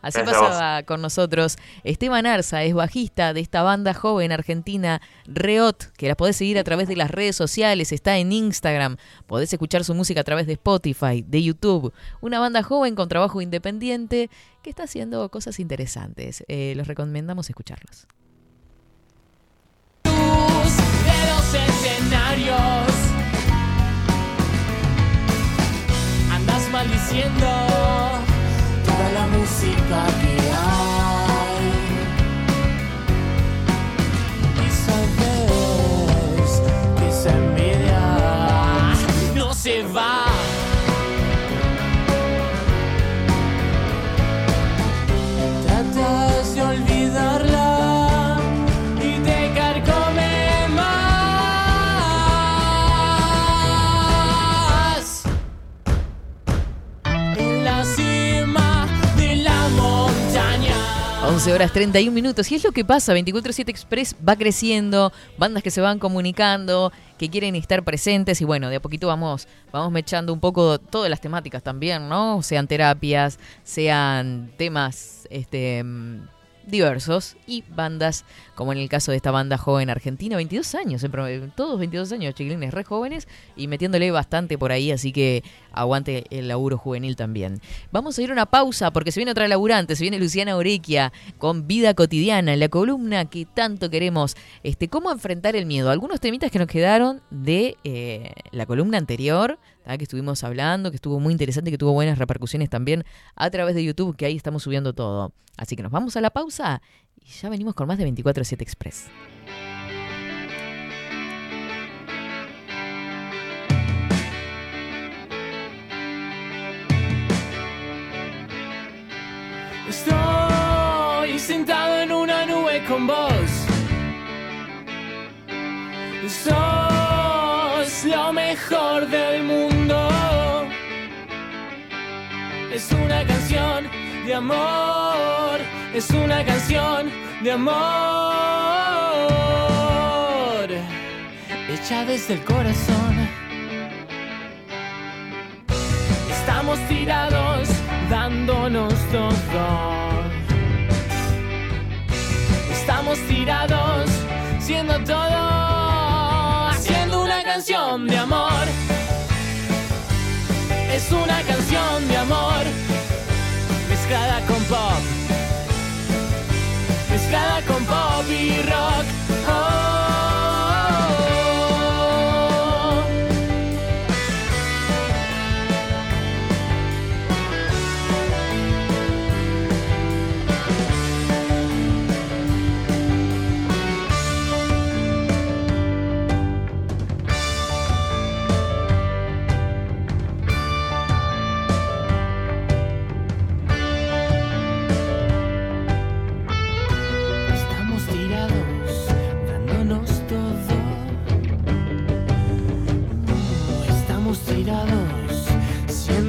Así Gracias pasaba con nosotros Esteban Arza, es bajista de esta banda joven argentina Reot, que la podés seguir a través de las redes sociales, está en Instagram, podés escuchar su música a través de Spotify, de YouTube. Una banda joven con trabajo independiente que está haciendo cosas interesantes. Eh, los recomendamos escucharlos. de los escenarios. Andas maldiciendo música que hay. Y sabes que esa envidia se va. 11 horas 31 minutos. Y es lo que pasa, 24-7 Express va creciendo, bandas que se van comunicando, que quieren estar presentes y bueno, de a poquito vamos, vamos mechando un poco todas las temáticas también, ¿no? Sean terapias, sean temas este, mm, diversos y bandas, como en el caso de esta banda joven argentina, 22 años, en promedio, todos 22 años, chiquilines re jóvenes y metiéndole bastante por ahí, así que aguante el laburo juvenil también. Vamos a ir a una pausa porque se viene otra laburante, se viene Luciana Orequia con Vida Cotidiana, la columna que tanto queremos. Este, ¿Cómo enfrentar el miedo? Algunos temitas que nos quedaron de eh, la columna anterior, ¿te ah, que estuvimos hablando, que estuvo muy interesante, que tuvo buenas repercusiones también a través de YouTube, que ahí estamos subiendo todo. Así que nos vamos a la pausa y ya venimos con más de 24-7 Express. Estoy sentado en una nube con vos. Sos lo mejor del mundo. Es una canción de amor. Es una canción de amor. Hecha desde el corazón. Estamos tirados dándonos todo. Estamos tirados siendo todo, haciendo una canción de amor. Es una canción de amor mezclada con pop, mezclada con pop y rock.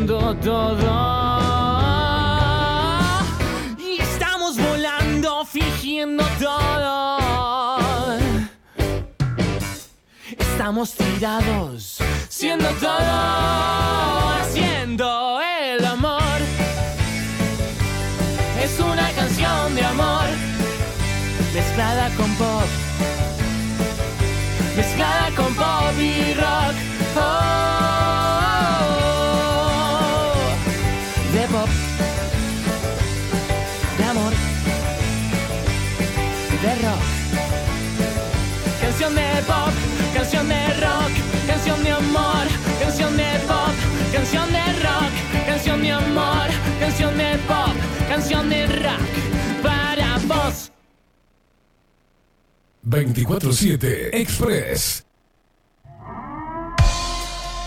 Todo. Y estamos volando, fingiendo todo. Estamos tirados, siendo todo, haciendo el amor. Es una canción de amor mezclada con pop, mezclada con pop y rock. Canción de rock. Para vos. 24-7 Express.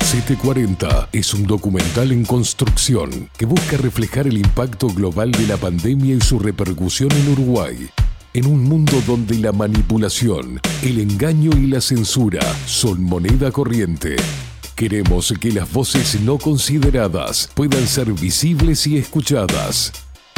740 es un documental en construcción que busca reflejar el impacto global de la pandemia y su repercusión en Uruguay. En un mundo donde la manipulación, el engaño y la censura son moneda corriente. Queremos que las voces no consideradas puedan ser visibles y escuchadas.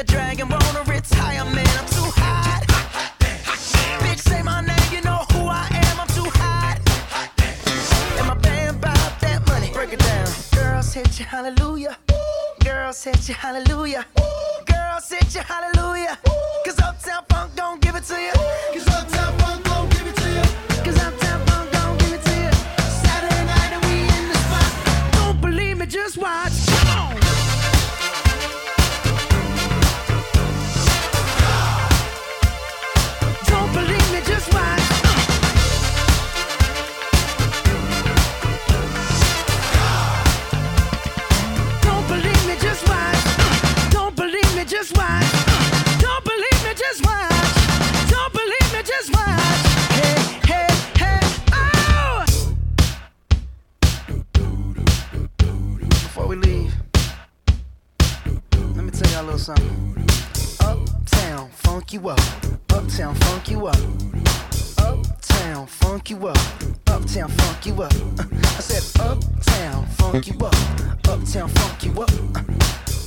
A dragon wanna retire, man. I'm too hot. Bitch, say my name, you know who I am. I'm too hot. And my band bought that money. Break it down. Girls hit you, hallelujah. Girls hit you, hallelujah. Girls hit you, hallelujah. Cause Uptown Funk don't give it to you. Cause Uptown Funk Before we leave, let me tell y'all a little something. Uptown, funk you up. Uptown, funk you up. Uptown, funk you up. Uptown, funk you up. (laughs) I said, Uptown, funk you up. Uptown, funk you up.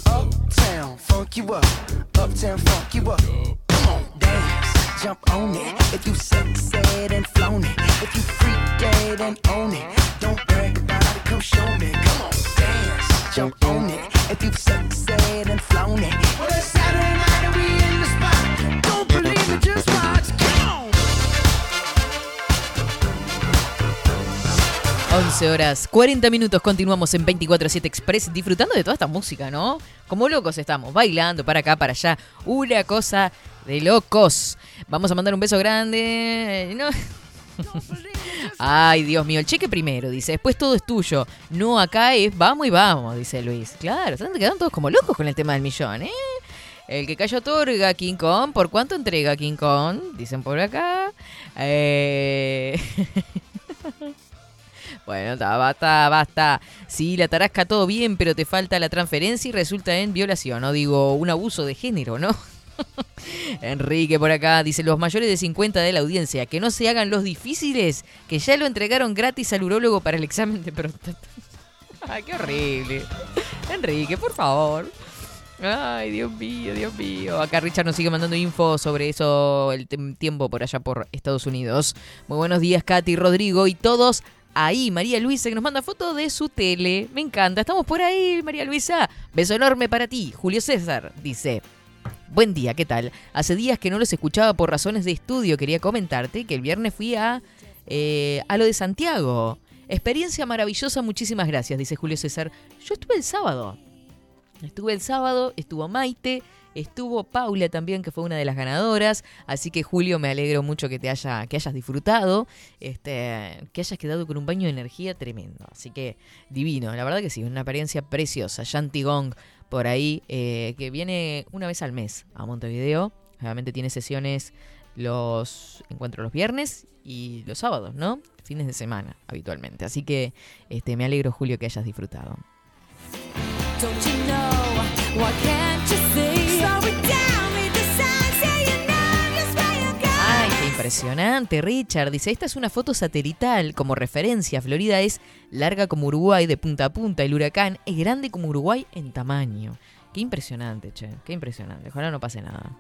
Uptown, funk you up. Uptown, funk you up. Come on, dance, jump on it. If you sexed and flown it. If you freak dead and own it. Don't brag about it, come show me. Come on, dance, on it. If you've sexed and flown it. Well, it's Saturday night and we in the spot. Don't believe it, just watch. Come on. 11 horas 40 minutos, continuamos en 24-7 Express disfrutando de toda esta música, ¿no? Como locos estamos, bailando para acá, para allá. Una cosa de locos. Vamos a mandar un beso grande. eh, ¿no? Ay, Dios mío, el cheque primero, dice. Después todo es tuyo. No, acá es vamos y vamos, dice Luis. Claro, están quedando todos como locos con el tema del millón, ¿eh? El que cayó otorga King Kong. ¿Por cuánto entrega King Kong? Dicen por acá. Eh... (laughs) Bueno, ta, basta, basta. Sí, la tarasca todo bien, pero te falta la transferencia y resulta en violación, no digo un abuso de género, ¿no? Enrique por acá dice los mayores de 50 de la audiencia, que no se hagan los difíciles, que ya lo entregaron gratis al urólogo para el examen de próstata. (laughs) Ay, qué horrible. Enrique, por favor. Ay, Dios mío, Dios mío. Acá Richard nos sigue mandando info sobre eso, el tiempo por allá por Estados Unidos. Muy buenos días, Katy, Rodrigo y todos ahí. María Luisa que nos manda foto de su tele. Me encanta. Estamos por ahí, María Luisa. Beso enorme para ti. Julio César dice. Buen día, ¿qué tal? Hace días que no los escuchaba por razones de estudio. Quería comentarte que el viernes fui a, eh, a lo de Santiago. Experiencia maravillosa, muchísimas gracias, dice Julio César. Yo estuve el sábado. Estuve el sábado, estuvo Maite, estuvo Paula también, que fue una de las ganadoras. Así que Julio, me alegro mucho que te haya, que hayas disfrutado, este, que hayas quedado con un baño de energía tremendo. Así que divino, la verdad que sí, una experiencia preciosa. Shanti Gong por ahí, eh, que viene una vez al mes a Montevideo. Obviamente tiene sesiones los encuentro los viernes y los sábados, ¿no? Fines de semana, habitualmente. Así que este, me alegro, Julio, que hayas disfrutado. Impresionante, Richard. Dice, esta es una foto satelital. Como referencia, Florida es larga como Uruguay de punta a punta. El huracán es grande como Uruguay en tamaño. Qué impresionante, che. Qué impresionante. Ojalá no pase nada.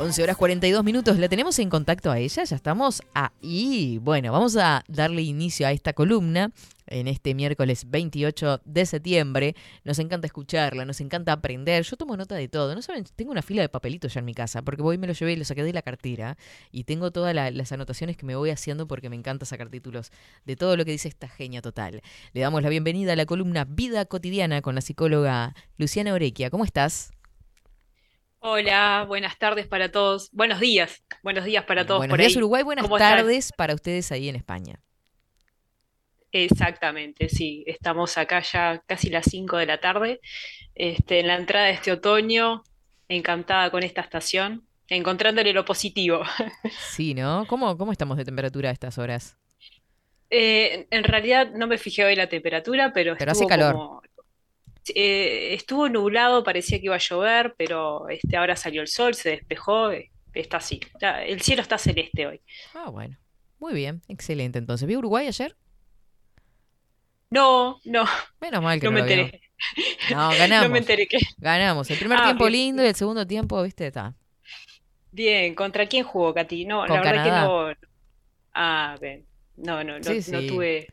11 horas 42 minutos. ¿La tenemos en contacto a ella? Ya estamos ahí. Bueno, vamos a darle inicio a esta columna en este miércoles 28 de septiembre. Nos encanta escucharla, nos encanta aprender. Yo tomo nota de todo. No saben, tengo una fila de papelitos ya en mi casa porque voy, me lo llevé y lo saqué de la cartera y tengo todas la- las anotaciones que me voy haciendo porque me encanta sacar títulos de todo lo que dice esta genia total. Le damos la bienvenida a la columna Vida Cotidiana con la psicóloga Luciana Orequia. ¿Cómo estás? Hola, buenas tardes para todos. Buenos días, buenos días para todos Buenos por días ahí. Uruguay, buenas tardes para ustedes ahí en España. Exactamente, sí. Estamos acá ya casi las 5 de la tarde, este, en la entrada de este otoño, encantada con esta estación, encontrándole lo positivo. (laughs) Sí, ¿no? ¿Cómo, cómo estamos de temperatura a estas horas? Eh, en realidad no me fijé hoy la temperatura, pero Pero hace estuvo calor. como- eh, estuvo nublado, parecía que iba a llover, pero este, ahora salió el sol, se despejó, eh, está así. El cielo está celeste hoy. Ah, bueno. Muy bien, excelente. Entonces, ¿vio Uruguay ayer? No, no, Menos mal que no no, me lo enteré. No, No ganamos. me enteré que. Ganamos. El primer Ah, tiempo bien. lindo y el segundo tiempo, viste, está. Bien, ¿contra quién jugó, Katy? No, Con la verdad Canadá. que no. Ah, bien. No, no, no, Sí, no tuve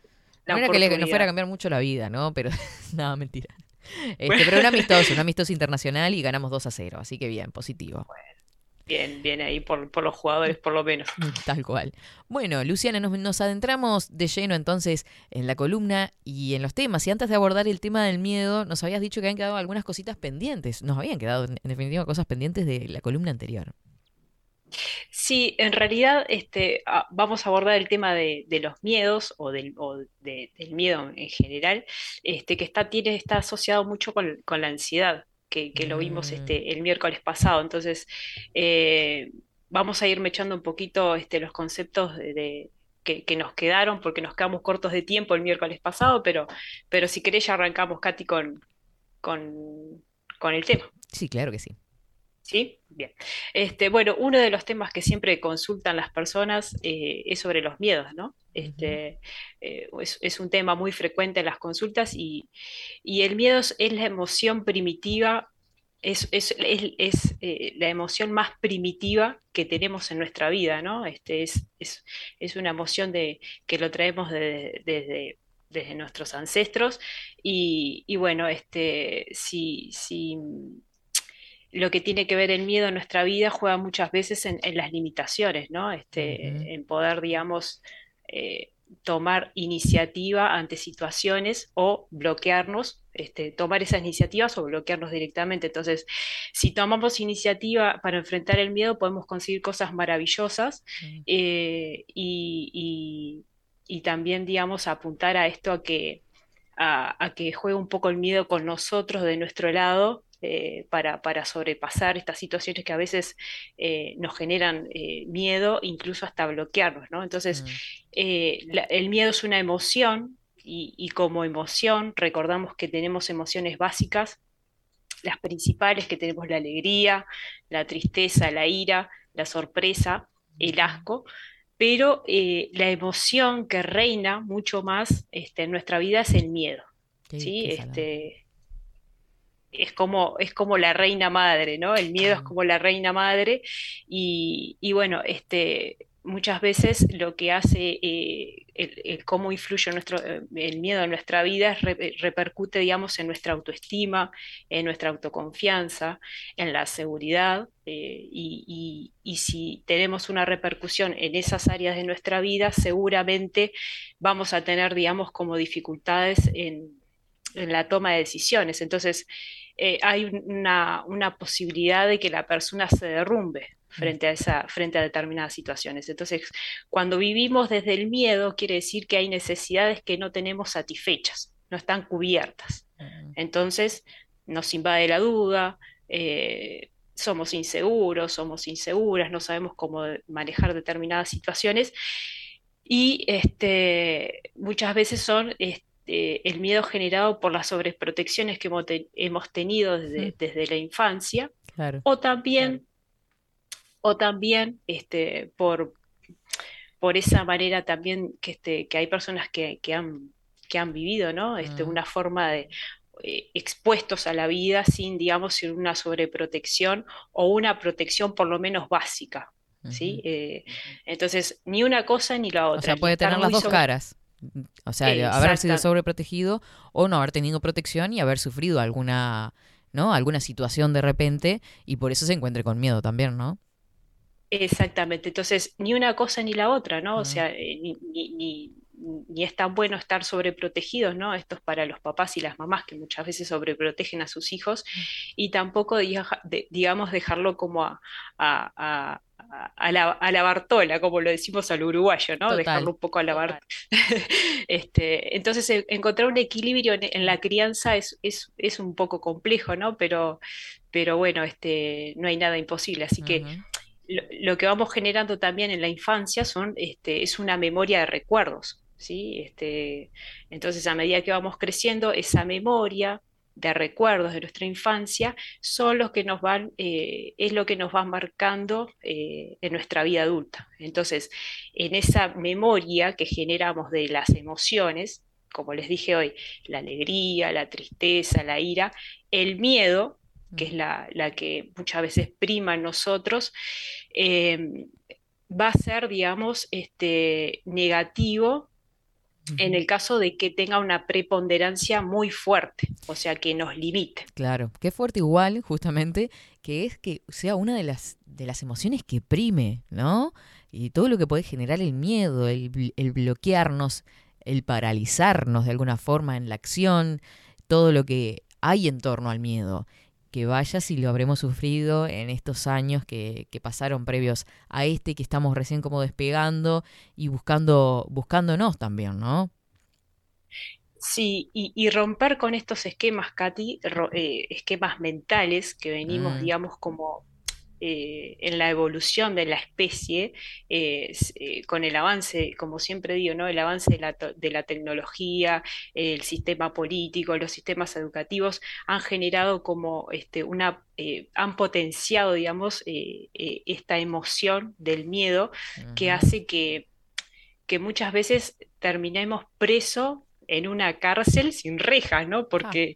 la No era que le- nos fuera a cambiar mucho la vida, ¿no? Pero, (laughs) nada, mentira. (laughs) Este, pero un amistoso, un amistoso internacional y ganamos 2 a 0. Así que bien, positivo. Bien, bien ahí por, por los jugadores, por lo menos. (laughs) Tal cual. Bueno, Luciana, nos, nos adentramos de lleno entonces en la columna y en los temas. Y antes de abordar el tema del miedo, nos habías dicho que habían quedado algunas cositas pendientes. Nos habían quedado, en en definitiva, cosas pendientes de la columna anterior. Sí, en realidad este, vamos a abordar el tema de, de los miedos o, del, o de- del miedo en general, este, que está, tiene, está asociado mucho con, con la ansiedad, que, que lo vimos Mm. este, el miércoles pasado. Entonces, eh, vamos a ir mechando un poquito este, los conceptos de, de- que, que nos quedaron, porque nos quedamos cortos de tiempo el miércoles pasado, pero, pero si querés ya arrancamos, Katy, con, con, con el tema. Sí, claro que sí. ¿Sí? Bien. Este, bueno, uno de los temas que siempre consultan las personas eh, es sobre los miedos, ¿no? Este, eh, es, es un tema muy frecuente en las consultas y, y el miedo es, es la emoción primitiva, es, es- eh, la emoción más primitiva que tenemos en nuestra vida, ¿no? Este, es, es, es una emoción de, que lo traemos de- desde, desde nuestros ancestros y, y bueno, este, si, si lo que tiene que ver el miedo en nuestra vida juega muchas veces en, en las limitaciones, ¿no? Este, en poder, digamos, eh, tomar iniciativa ante situaciones o bloquearnos, este, tomar esas iniciativas o bloquearnos directamente. Entonces, si tomamos iniciativa para enfrentar el miedo, podemos conseguir cosas maravillosas eh, y, y- y también, digamos, apuntar a esto a que, a, a que juegue un poco el miedo con nosotros de nuestro lado. Eh, para, para sobrepasar estas situaciones que a veces eh, nos generan eh, miedo, incluso hasta bloquearnos, ¿no? Entonces, la- el miedo es una emoción y, y como emoción recordamos que tenemos emociones básicas, las principales que tenemos la alegría, la tristeza, la ira, la sorpresa, el asco, pero eh, la emoción que reina mucho más este, en nuestra vida es el miedo. ¿sí? Este, es como, es como la reina madre, ¿no? El miedo es como la reina madre y, y bueno, este, muchas veces lo que hace, eh, el, el cómo influye nuestro, el miedo en nuestra vida re- repercute, digamos, en nuestra autoestima, en nuestra autoconfianza, en la seguridad eh, y, y- y si tenemos una repercusión en esas áreas de nuestra vida, seguramente vamos a tener, digamos, como dificultades en, en la toma de decisiones. Entonces, eh, hay una, una posibilidad de que la persona se derrumbe frente a esa, frente a determinadas situaciones. Entonces, cuando vivimos desde el miedo, quiere decir que hay necesidades que no tenemos satisfechas, no están cubiertas. Entonces, nos invade la duda, eh, somos inseguros, somos inseguras, no sabemos cómo manejar determinadas situaciones y este, muchas veces son este, el miedo generado por las sobreprotecciones que hemos, te- hemos tenido desde, desde la infancia Claro. o también, o también este, por, por esa manera también que, este, que hay personas que, que han, que han vivido, ¿no? Este, Mm. una forma de eh, expuestos a la vida sin, digamos, sin una sobreprotección o una protección por lo menos básica, ¿sí? Eh, entonces, ni una cosa ni la otra. O sea, puede tener las dos sobre- caras. O sea, el haber sido sobreprotegido o no haber tenido protección y haber sufrido alguna, ¿no? Alguna situación de repente y por eso se encuentre con miedo también, ¿no? Exactamente, entonces ni una cosa ni la otra, ¿no? O sea, eh, ni, ni, ni- ni es tan bueno estar sobreprotegidos, ¿no? Esto es para los papás y las mamás que muchas veces sobreprotegen a sus hijos y tampoco, digamos, dejarlo como a, a, a- la, la Bartola, como lo decimos al uruguayo, ¿no? Total, Dejarlo un poco a la Bartola. (laughs) Este, entonces, e- encontrar un equilibrio en, en la crianza es, es, es un poco complejo, ¿no? Pero, pero bueno, este, no hay nada imposible, así que lo, lo que vamos generando también en la infancia son, este, es una memoria de recuerdos, ¿sí? Este, entonces, a medida que vamos creciendo, esa memoria de recuerdos de nuestra infancia son los que nos van, eh, es lo que nos va marcando eh, en nuestra vida adulta. Entonces, en esa memoria que generamos de las emociones, como les dije hoy, la alegría, la tristeza, la ira, el miedo, que es la, la que muchas veces prima en nosotros, eh, va a ser, digamos, este, negativo en el caso de que tenga una preponderancia muy fuerte, o sea, que nos limite. Claro, qué fuerte igual, justamente, que es que sea una de las, de las emociones que prime, ¿no? Y todo lo que puede generar el miedo, el, el bloquearnos, el paralizarnos de alguna forma en la acción, todo lo que hay en torno al miedo. Que vaya si lo habremos sufrido en estos años que, que pasaron previos a este, que estamos recién como despegando y buscando, buscándonos también, ¿no? Sí, y, y romper con estos esquemas, Katy, ro- eh, esquemas mentales que venimos, Mm. digamos, como eh, en la evolución de la especie, eh, eh, con el avance, como siempre digo, ¿no? El avance de la, de la tecnología, el sistema político, los sistemas educativos han generado como este, una, han potenciado, digamos, esta emoción del miedo que hace que que muchas veces terminemos preso en una cárcel sin rejas, ¿no? Porque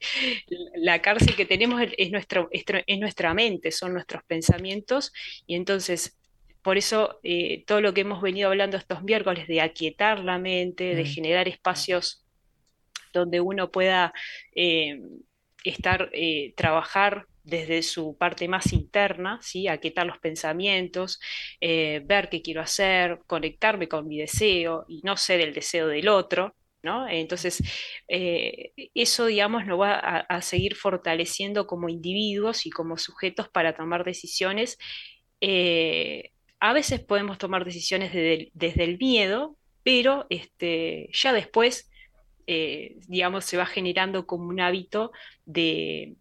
la cárcel que tenemos es, es nuestro, nuestra mente, son nuestros pensamientos, y entonces, por eso, eh, todo lo que hemos venido hablando estos miércoles de aquietar la mente, de Mm. generar espacios donde uno pueda eh, estar, eh, trabajar desde su parte más interna, ¿sí? Aquietar los pensamientos, ver qué quiero hacer, conectarme con mi deseo y no ser el deseo del otro, ¿no? Entonces, eh, eso, digamos, nos va a, seguir fortaleciendo como individuos y como sujetos para tomar decisiones. Eh, a veces podemos tomar decisiones desde el, desde el miedo, pero este, ya después eh, digamos, se va generando como un hábito de,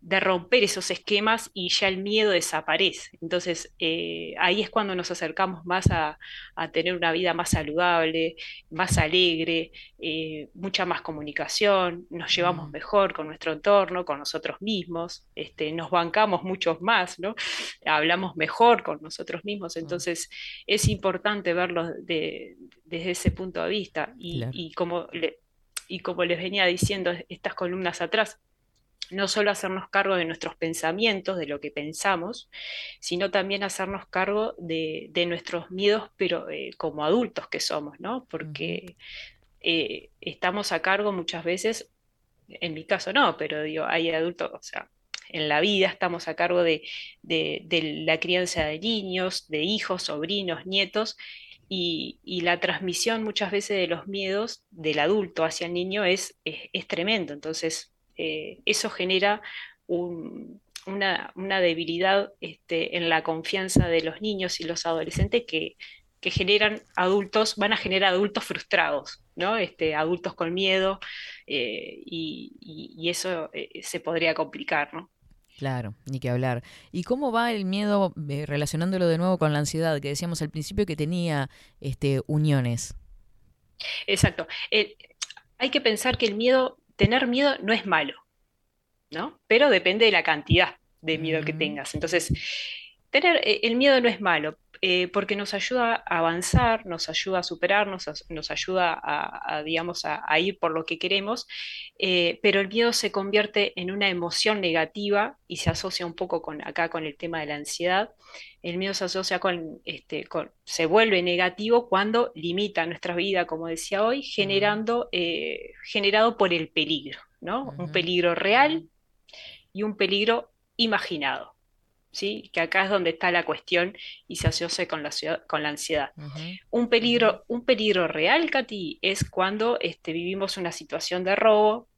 de romper esos esquemas y ya el miedo desaparece. Entonces, eh, ahí es cuando nos acercamos más a, a tener una vida más saludable, más alegre, eh, mucha más comunicación, nos llevamos mejor con nuestro entorno, con nosotros mismos, este, nos bancamos muchos más, ¿no? Hablamos mejor con nosotros mismos, entonces es importante verlo de- desde ese punto de vista. Y, Claro. y como le- y como les venía diciendo estas columnas atrás, no solo hacernos cargo de nuestros pensamientos, de lo que pensamos, sino también hacernos cargo de, de nuestros miedos, pero eh, como adultos que somos, ¿no? Porque eh, estamos a cargo muchas veces, en mi caso no, pero digo, hay adultos, o sea, en la vida estamos a cargo de, de- de la crianza de niños, de hijos, sobrinos, nietos, y, y la transmisión muchas veces de los miedos del adulto hacia el niño es, es, es tremendo. Entonces, eh, eso genera un- una, una debilidad este, en la confianza de los niños y los adolescentes que, que generan adultos, van a generar adultos frustrados, ¿no? Este, adultos con miedo, eh, y, y- y eso eh, se podría complicar, ¿no? Claro, ni que hablar. ¿Y cómo va el miedo eh, relacionándolo de nuevo con la ansiedad que decíamos al principio que tenía este uniones? Exacto. Hay que pensar que el miedo, tener miedo no es malo, ¿no? Pero depende de la cantidad de miedo que tengas. Entonces, tener eh, el miedo no es malo, eh, porque nos ayuda a avanzar, nos ayuda a superarnos, nos, ayuda a, a, digamos, a, a ir por lo que queremos, eh, pero el miedo se convierte en una emoción negativa y se asocia un poco con acá con el tema de la ansiedad. El miedo se asocia con, este, con, se vuelve negativo cuando limita nuestra vida, como decía hoy, generando, eh, generado por el peligro, ¿no? Un peligro real y un peligro imaginado. ¿Sí? Que acá es donde está la cuestión y se asocia con la, ciudad- con la ansiedad. Un peligro, un peligro real, Katy, es cuando este, vivimos una situación de robo,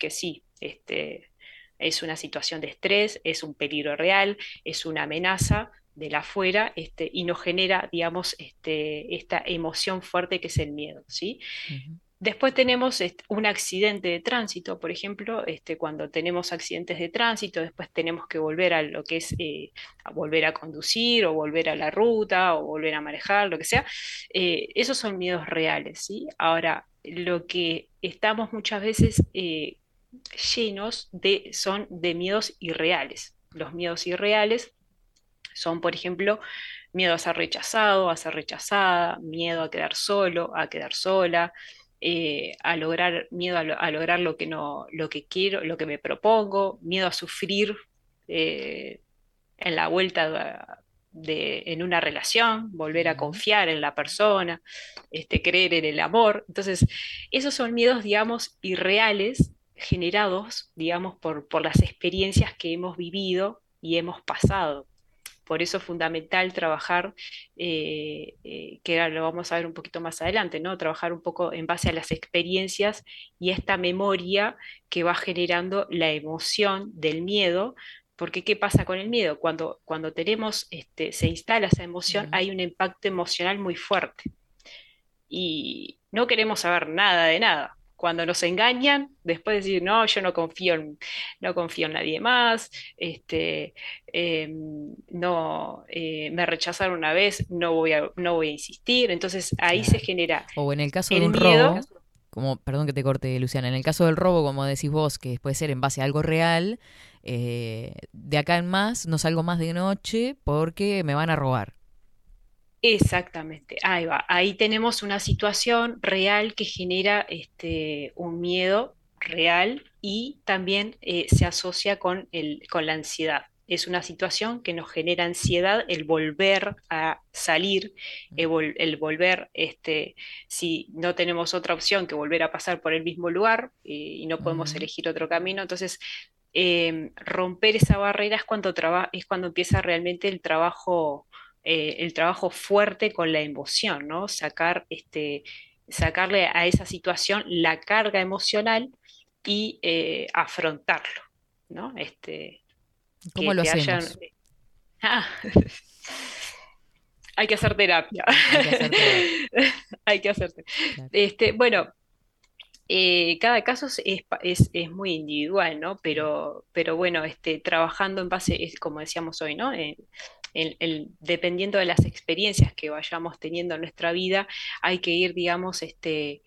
que sí, este, es una situación de estrés, es un peligro real, es una amenaza de la afuera, este, y nos genera, digamos, este, esta emoción fuerte que es el miedo, ¿sí? Después tenemos este, un accidente de tránsito, por ejemplo, este, cuando tenemos accidentes de tránsito, después tenemos que volver a lo que es eh, volver a conducir o volver a la ruta o volver a manejar, lo que sea. Eh, esos son miedos reales, ¿sí? Ahora, lo que estamos muchas veces eh, llenos de son de miedos irreales. Los miedos irreales son, por ejemplo, miedo a ser rechazado, a ser rechazada, miedo a quedar solo, a quedar sola, eh, a lograr, miedo a, lo- a lograr lo que no, lo que quiero, lo que me propongo, miedo a sufrir eh, en la vuelta de, en una relación, volver a confiar en la persona, este, creer en el amor. Entonces, esos son miedos, digamos, irreales, generados, digamos, por, por las experiencias que hemos vivido y hemos pasado. Por eso es fundamental trabajar, eh, eh, que ahora lo vamos a ver un poquito más adelante, ¿no? Trabajar un poco en base a las experiencias y esta memoria que va generando la emoción del miedo, porque ¿qué pasa con el miedo? Cuando, cuando tenemos, este, se instala esa emoción, hay un impacto emocional muy fuerte. Y no queremos saber nada de nada. Cuando nos engañan, después de decir, no, yo no confío en, no confío en nadie más, este, em, no, eh, me rechazaron una vez, no voy a, no voy a insistir. Entonces ahí se genera O en el caso el de un miedo. robo, como, perdón que te corte, Luciana, en el caso del robo, como decís vos, que puede ser en base a algo real, eh, de acá en más no salgo más de noche porque me van a robar. Exactamente, ahí va. Ahí tenemos una situación real que genera este, un miedo real y también eh, se asocia con el, con la ansiedad. Es una situación que nos genera ansiedad el volver a salir, el, vol- el volver, este, si no tenemos otra opción que volver a pasar por el mismo lugar eh, y no podemos elegir otro camino. Entonces, em, romper esa barrera es cuando, es cuando empieza realmente el trabajo eh, el trabajo fuerte con la emoción, ¿no? Sacar, este, sacarle a esa situación la carga emocional y eh, afrontarlo, ¿no? Este, ¿Cómo lo hayan- hacemos? (laughs) Ah, hay que hacer terapia. Hay que hacer terapia. (laughs) Hay que hacer te- Este, bueno, eh, cada caso es, es es- muy individual, ¿no? Pero, pero bueno, este, trabajando en base, es como decíamos hoy, ¿no? En- en- dependiendo de las experiencias que vayamos teniendo en nuestra vida, hay que ir, digamos, este,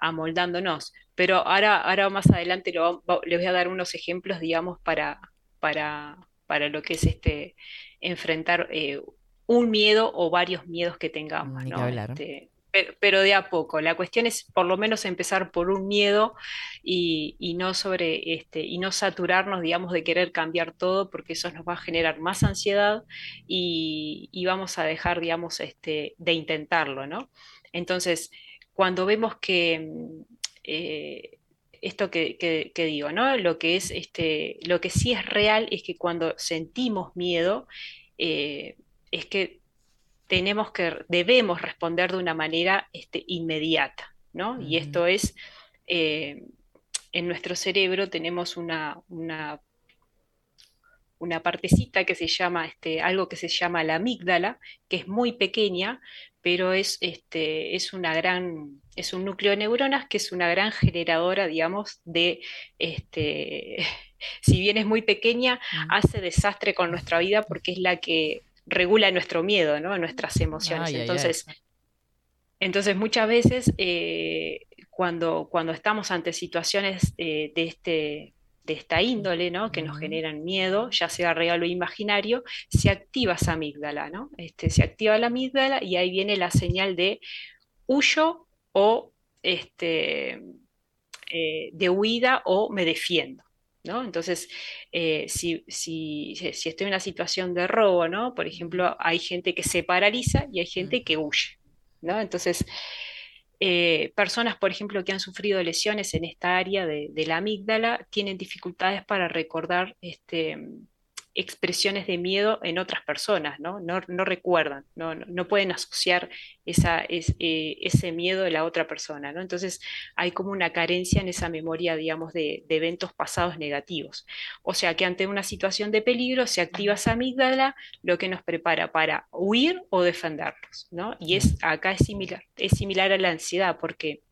amoldándonos. Pero ahora, ahora más adelante lo les voy a dar unos ejemplos, digamos, para, para, para lo que es este, enfrentar eh, un miedo o varios miedos que tengamos. Este, pero, pero de a poco. La cuestión es por lo menos empezar por un miedo y, y no sobre este, y no saturarnos, digamos, de querer cambiar todo, porque eso nos va a generar más ansiedad y, y vamos a dejar, digamos, este, de intentarlo, ¿no? Entonces, cuando vemos que mm, eh, esto que, que- digo, ¿no? Lo que es este, lo que sí es real es que cuando sentimos miedo, eh, es que tenemos que, debemos responder de una manera este, inmediata, ¿no? Y esto es, eh, en nuestro cerebro tenemos una, una una partecita que se llama, este, algo que se llama la amígdala, que es muy pequeña, pero es, este, es una gran, es un núcleo de neuronas que es una gran generadora, digamos, de, este, (laughs) si bien es muy pequeña, hace desastre con nuestra vida porque es la que regula nuestro miedo, ¿no? Nuestras emociones. Ay, ay, ay. Entonces, entonces, muchas veces eh, cuando, cuando estamos ante situaciones eh, de, este, de esta índole, ¿no? que nos generan miedo, ya sea real o imaginario, se activa esa amígdala, ¿no? Este, se activa la amígdala y ahí viene la señal de huyo o este, eh, de huida o me defiendo. ¿No? Entonces, eh, si, si, si estoy en una situación de robo, ¿no? Por ejemplo, hay gente que se paraliza y hay gente que huye, ¿no? Entonces, eh, personas, por ejemplo, que han sufrido lesiones en esta área de, de la amígdala tienen dificultades para recordar este, expresiones de miedo en otras personas, ¿no? No, no recuerdan, no, no- pueden asociar esa, es- eh, ese miedo de la otra persona, ¿no? Entonces hay como una carencia en esa memoria, digamos, de, de eventos pasados negativos. O sea que ante una situación de peligro se activa esa amígdala, lo que nos prepara para huir o defendernos, ¿no? Y es, acá es similar, es similar a la ansiedad, porque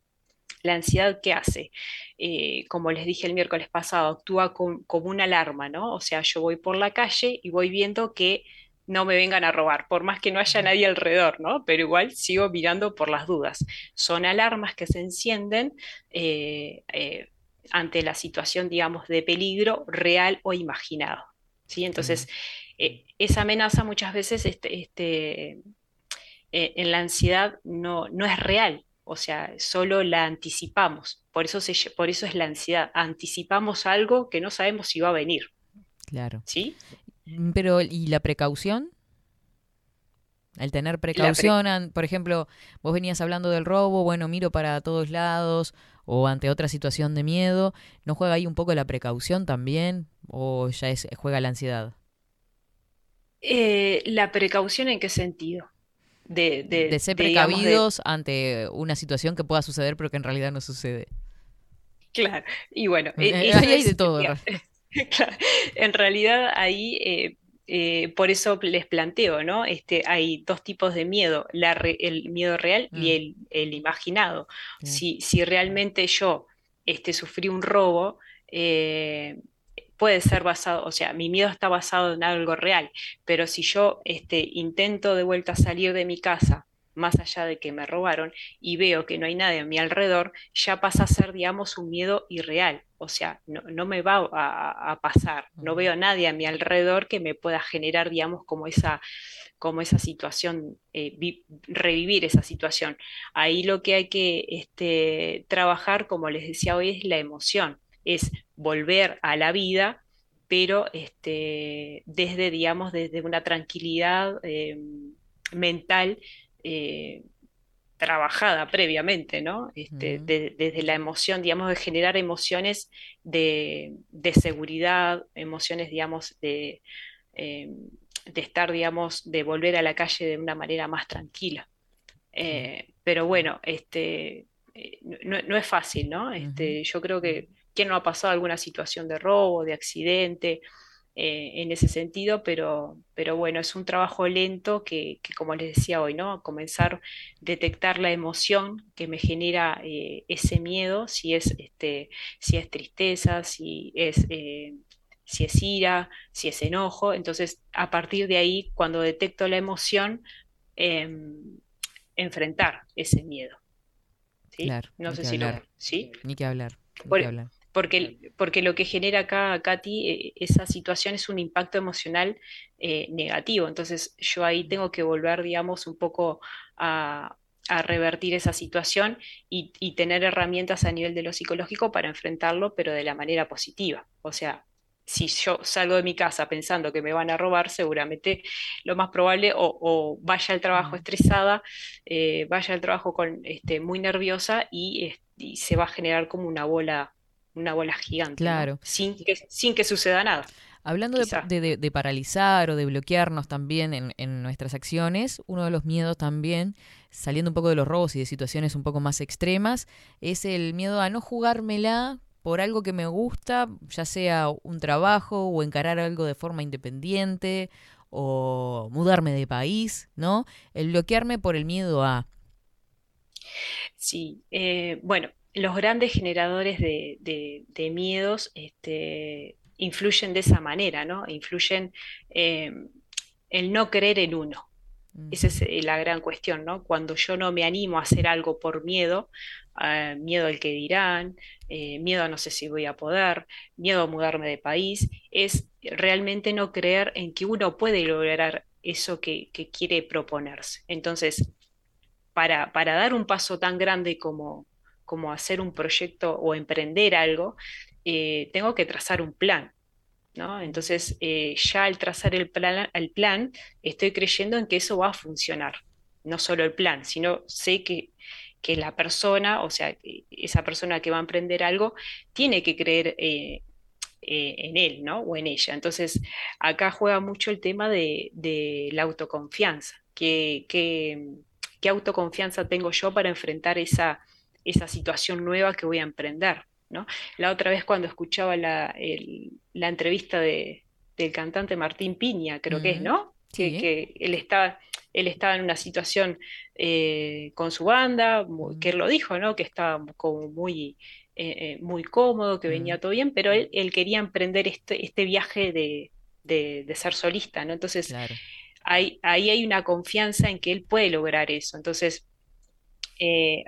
la ansiedad, ¿qué hace? Eh, como les dije el miércoles pasado, actúa com- como una alarma, ¿no? O sea, yo voy por la calle y voy viendo que no me vengan a robar, por más que no haya nadie alrededor, ¿no? Pero igual sigo mirando por las dudas. Son alarmas que se encienden eh, eh, ante la situación, digamos, de peligro real o imaginado, ¿sí? Entonces, eh, esa amenaza muchas veces este, este, en la ansiedad no, no es real, o sea, solo la anticipamos. Por eso, se por eso es la ansiedad. Anticipamos algo que no sabemos si va a venir. Claro. ¿Sí? Mm, Pero, ¿y la precaución? El tener precaución, por ejemplo, vos venías hablando del robo, bueno, miro para todos lados, o ante otra situación de miedo, ¿no juega ahí un poco la precaución también? ¿O ya es, juega la ansiedad? Eh, ¿la precaución en qué sentido? De, de, De ser de, digamos, de- precavidos ante una situación que pueda suceder, pero que en realidad no sucede. Claro, y bueno, Eh, e- ahí hay de todo, (laughs) claro, en realidad ahí, eh, eh, por eso les planteo, ¿no? Este, hay dos tipos de miedo, la re- el miedo real Mm. y el, el imaginado. Si, si realmente yo este, sufrí un robo, eh, puede ser basado, o sea, mi miedo está basado en algo real, pero si yo este, intento de vuelta salir de mi casa, más allá de que me robaron, y veo que no hay nadie a mi alrededor, ya pasa a ser, digamos, un miedo irreal. O sea, no, no me va a, a pasar, no veo a nadie a mi alrededor que me pueda generar, digamos, como esa, como esa situación, eh, vi- revivir esa situación. Ahí lo que hay que este, trabajar, como les decía hoy, es la emoción, es volver a la vida, pero este, desde, digamos, desde una tranquilidad eh, mental eh, trabajada previamente, ¿no? Este, de- desde la emoción, digamos, de generar emociones de, de seguridad, emociones, digamos, de, eh, de estar, digamos, de volver a la calle de una manera más tranquila. Eh, pero bueno, este, eh, no, no es fácil, ¿no? Este, yo creo que quién no ha pasado alguna situación de robo, de accidente, eh, en ese sentido, pero, pero bueno, es un trabajo lento que, que, como les decía hoy, ¿no? Comenzar a detectar la emoción que me genera eh, ese miedo, si es, este, si es tristeza, si es, eh, si es ira, si es enojo. Entonces, a partir de ahí, cuando detecto la emoción, em, enfrentar ese miedo. ¿sí? Claro, No sé si lo... hablar. ¿sí? Ni que hablar. ni Por- que hablar. Porque, porque lo que genera acá, Katy, eh, esa situación es un impacto emocional eh, negativo. Entonces yo ahí tengo que volver, digamos, un poco a, a revertir esa situación y, y tener herramientas a nivel de lo psicológico para enfrentarlo, pero de la manera positiva. O sea, si yo salgo de mi casa pensando que me van a robar, seguramente lo más probable o, o vaya al trabajo estresada, eh, vaya al trabajo con, este, muy nerviosa y, y se va a generar como una bola, una bola gigante, ¿no? Claro. Sin que, sin que suceda nada. Hablando de, Quizá. de- de- de paralizar o de bloquearnos también en, en nuestras acciones, uno de los miedos también, saliendo un poco de los robos y de situaciones un poco más extremas, es el miedo a no jugármela por algo que me gusta, ya sea un trabajo o encarar algo de forma independiente o mudarme de país, ¿no? El bloquearme por el miedo a... Sí, eh, bueno, los grandes generadores de, de- de miedos este, influyen de esa manera, ¿no? Influyen eh, el no creer en uno. Esa es eh, la gran cuestión, ¿no? Cuando yo no me animo a hacer algo por miedo, ah, miedo al que dirán, eh, miedo a no sé si voy a poder, miedo a mudarme de país, es realmente no creer en que uno puede lograr eso que, que quiere proponerse. Entonces, para, para dar un paso tan grande como, como hacer un proyecto o emprender algo, eh, tengo que trazar un plan. ¿no? Entonces, eh, ya al trazar el plan, el plan, estoy creyendo en que eso va a funcionar. No solo el plan, sino sé que, que la persona, o sea, esa persona que va a emprender algo, tiene que creer eh, en él, ¿no? O en ella. Entonces, acá juega mucho el tema de, de la autoconfianza. ¿Qué, qué, qué autoconfianza tengo yo para enfrentar esa, esa situación nueva que voy a emprender? ¿no? La otra vez cuando escuchaba la, el- la entrevista de, del cantante Martín Piña, creo que es, ¿no? Que, sí. que él estaba, él estaba en una situación eh, con su banda, que él lo dijo, ¿no? Que estaba como muy, eh, eh, muy cómodo, que venía todo bien, pero él, él quería emprender este, este viaje de, de, de ser solista, ¿no? Entonces, Claro. ahí hay una confianza en que él puede lograr eso. Entonces, eh,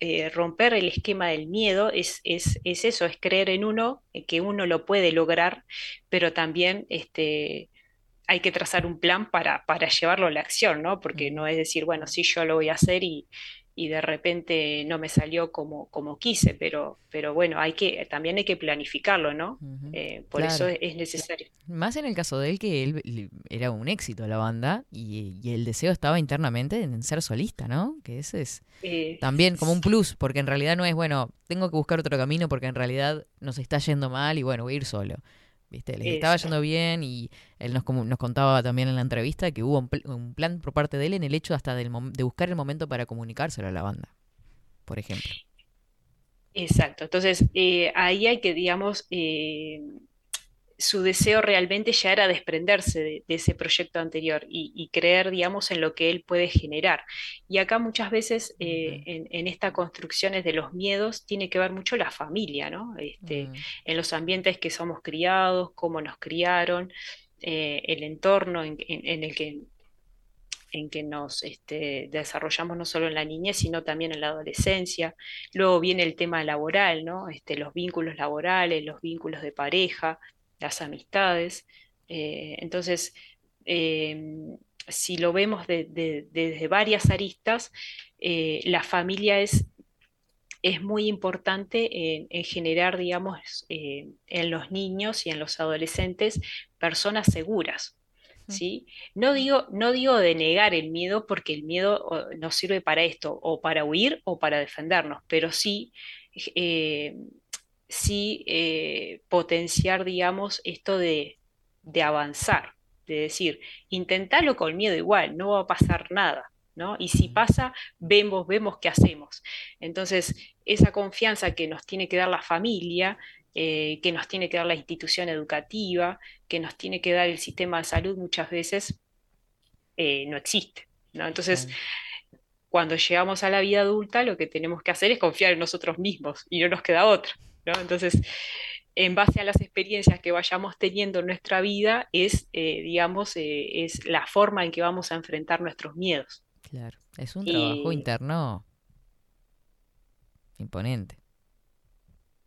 eh, romper el esquema del miedo es, es, es eso, es creer en uno, eh, que uno lo puede lograr, pero también este, hay que trazar un plan para, para llevarlo a la acción, ¿no? Porque no es decir, bueno, sí, yo lo voy a hacer y, y de repente no me salió como, como quise, pero, pero bueno, hay que, también hay que planificarlo, ¿no? Eh, por eso es, es necesario. Más en el caso de él, que él era un éxito la banda y, y el deseo estaba internamente en ser solista, ¿no? Que ese es Eh, también como un plus, porque en realidad no es, bueno, tengo que buscar otro camino porque en realidad nos está yendo mal y bueno, voy a ir solo. ¿Viste? Les estaba yendo bien y él nos, nos contaba también en la entrevista que hubo un, pl- un plan por parte de él en el hecho hasta del de buscar el momento para comunicárselo a la banda, por ejemplo. Exacto, entonces eh, ahí hay que, digamos, eh, su deseo realmente ya era desprenderse de, de ese proyecto anterior y, y creer, digamos, en lo que él puede generar. Y acá muchas veces eh, en, en estas construcciones de los miedos tiene que ver mucho la familia, ¿no? Este, En los ambientes que somos criados, cómo nos criaron, eh, el entorno en, en- en el que en que nos este, desarrollamos no solo en la niñez, sino también en la adolescencia. Luego viene el tema laboral, ¿no? Este, los vínculos laborales, los vínculos de pareja, las amistades. Eh, entonces, eh, si lo vemos de- de- desde varias aristas, eh, la familia es, es muy importante en, en generar, digamos, eh, en los niños y en los adolescentes personas seguras. ¿sí? No digo, no digo de negar el miedo porque el miedo nos sirve para esto, o para huir o para defendernos, pero sí, eh, sí eh, potenciar, digamos, esto de, de avanzar, de decir, intentarlo con miedo igual, no va a pasar nada. ¿No? Y si pasa, vemos, vemos qué hacemos. Entonces, esa confianza que nos tiene que dar la familia, eh, que nos tiene que dar la institución educativa, que nos tiene que dar el sistema de salud muchas veces, eh, no existe, ¿no? Entonces, cuando llegamos a la vida adulta, lo que tenemos que hacer es confiar en nosotros mismos y no nos queda otra, ¿no? Entonces, en base a las experiencias que vayamos teniendo en nuestra vida, es, eh, digamos, eh, es la forma en que vamos a enfrentar nuestros miedos. Claro, es un Y- trabajo interno imponente.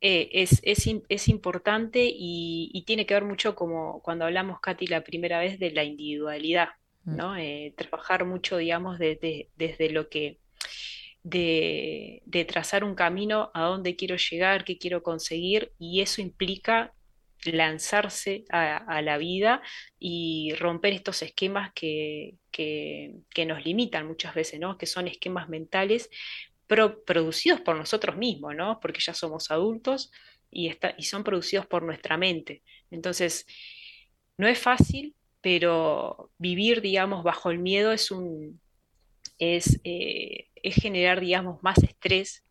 eh, es, es, es importante y, y tiene que ver mucho como cuando hablamos, Katy, la primera vez de la individualidad, ¿no? Eh, trabajar mucho, digamos, desde, desde lo que, de, trazar un camino a dónde quiero llegar, qué quiero conseguir, y eso implica lanzarse a, la vida y romper estos esquemas que, que, nos limitan muchas veces, ¿no? Que son esquemas mentales pro- producidos por nosotros mismos, ¿no? Porque ya somos adultos y, está, y son producidos por nuestra mente. Entonces, no es fácil, pero vivir, digamos, bajo el miedo es un, es, eh, es generar, digamos, más estrés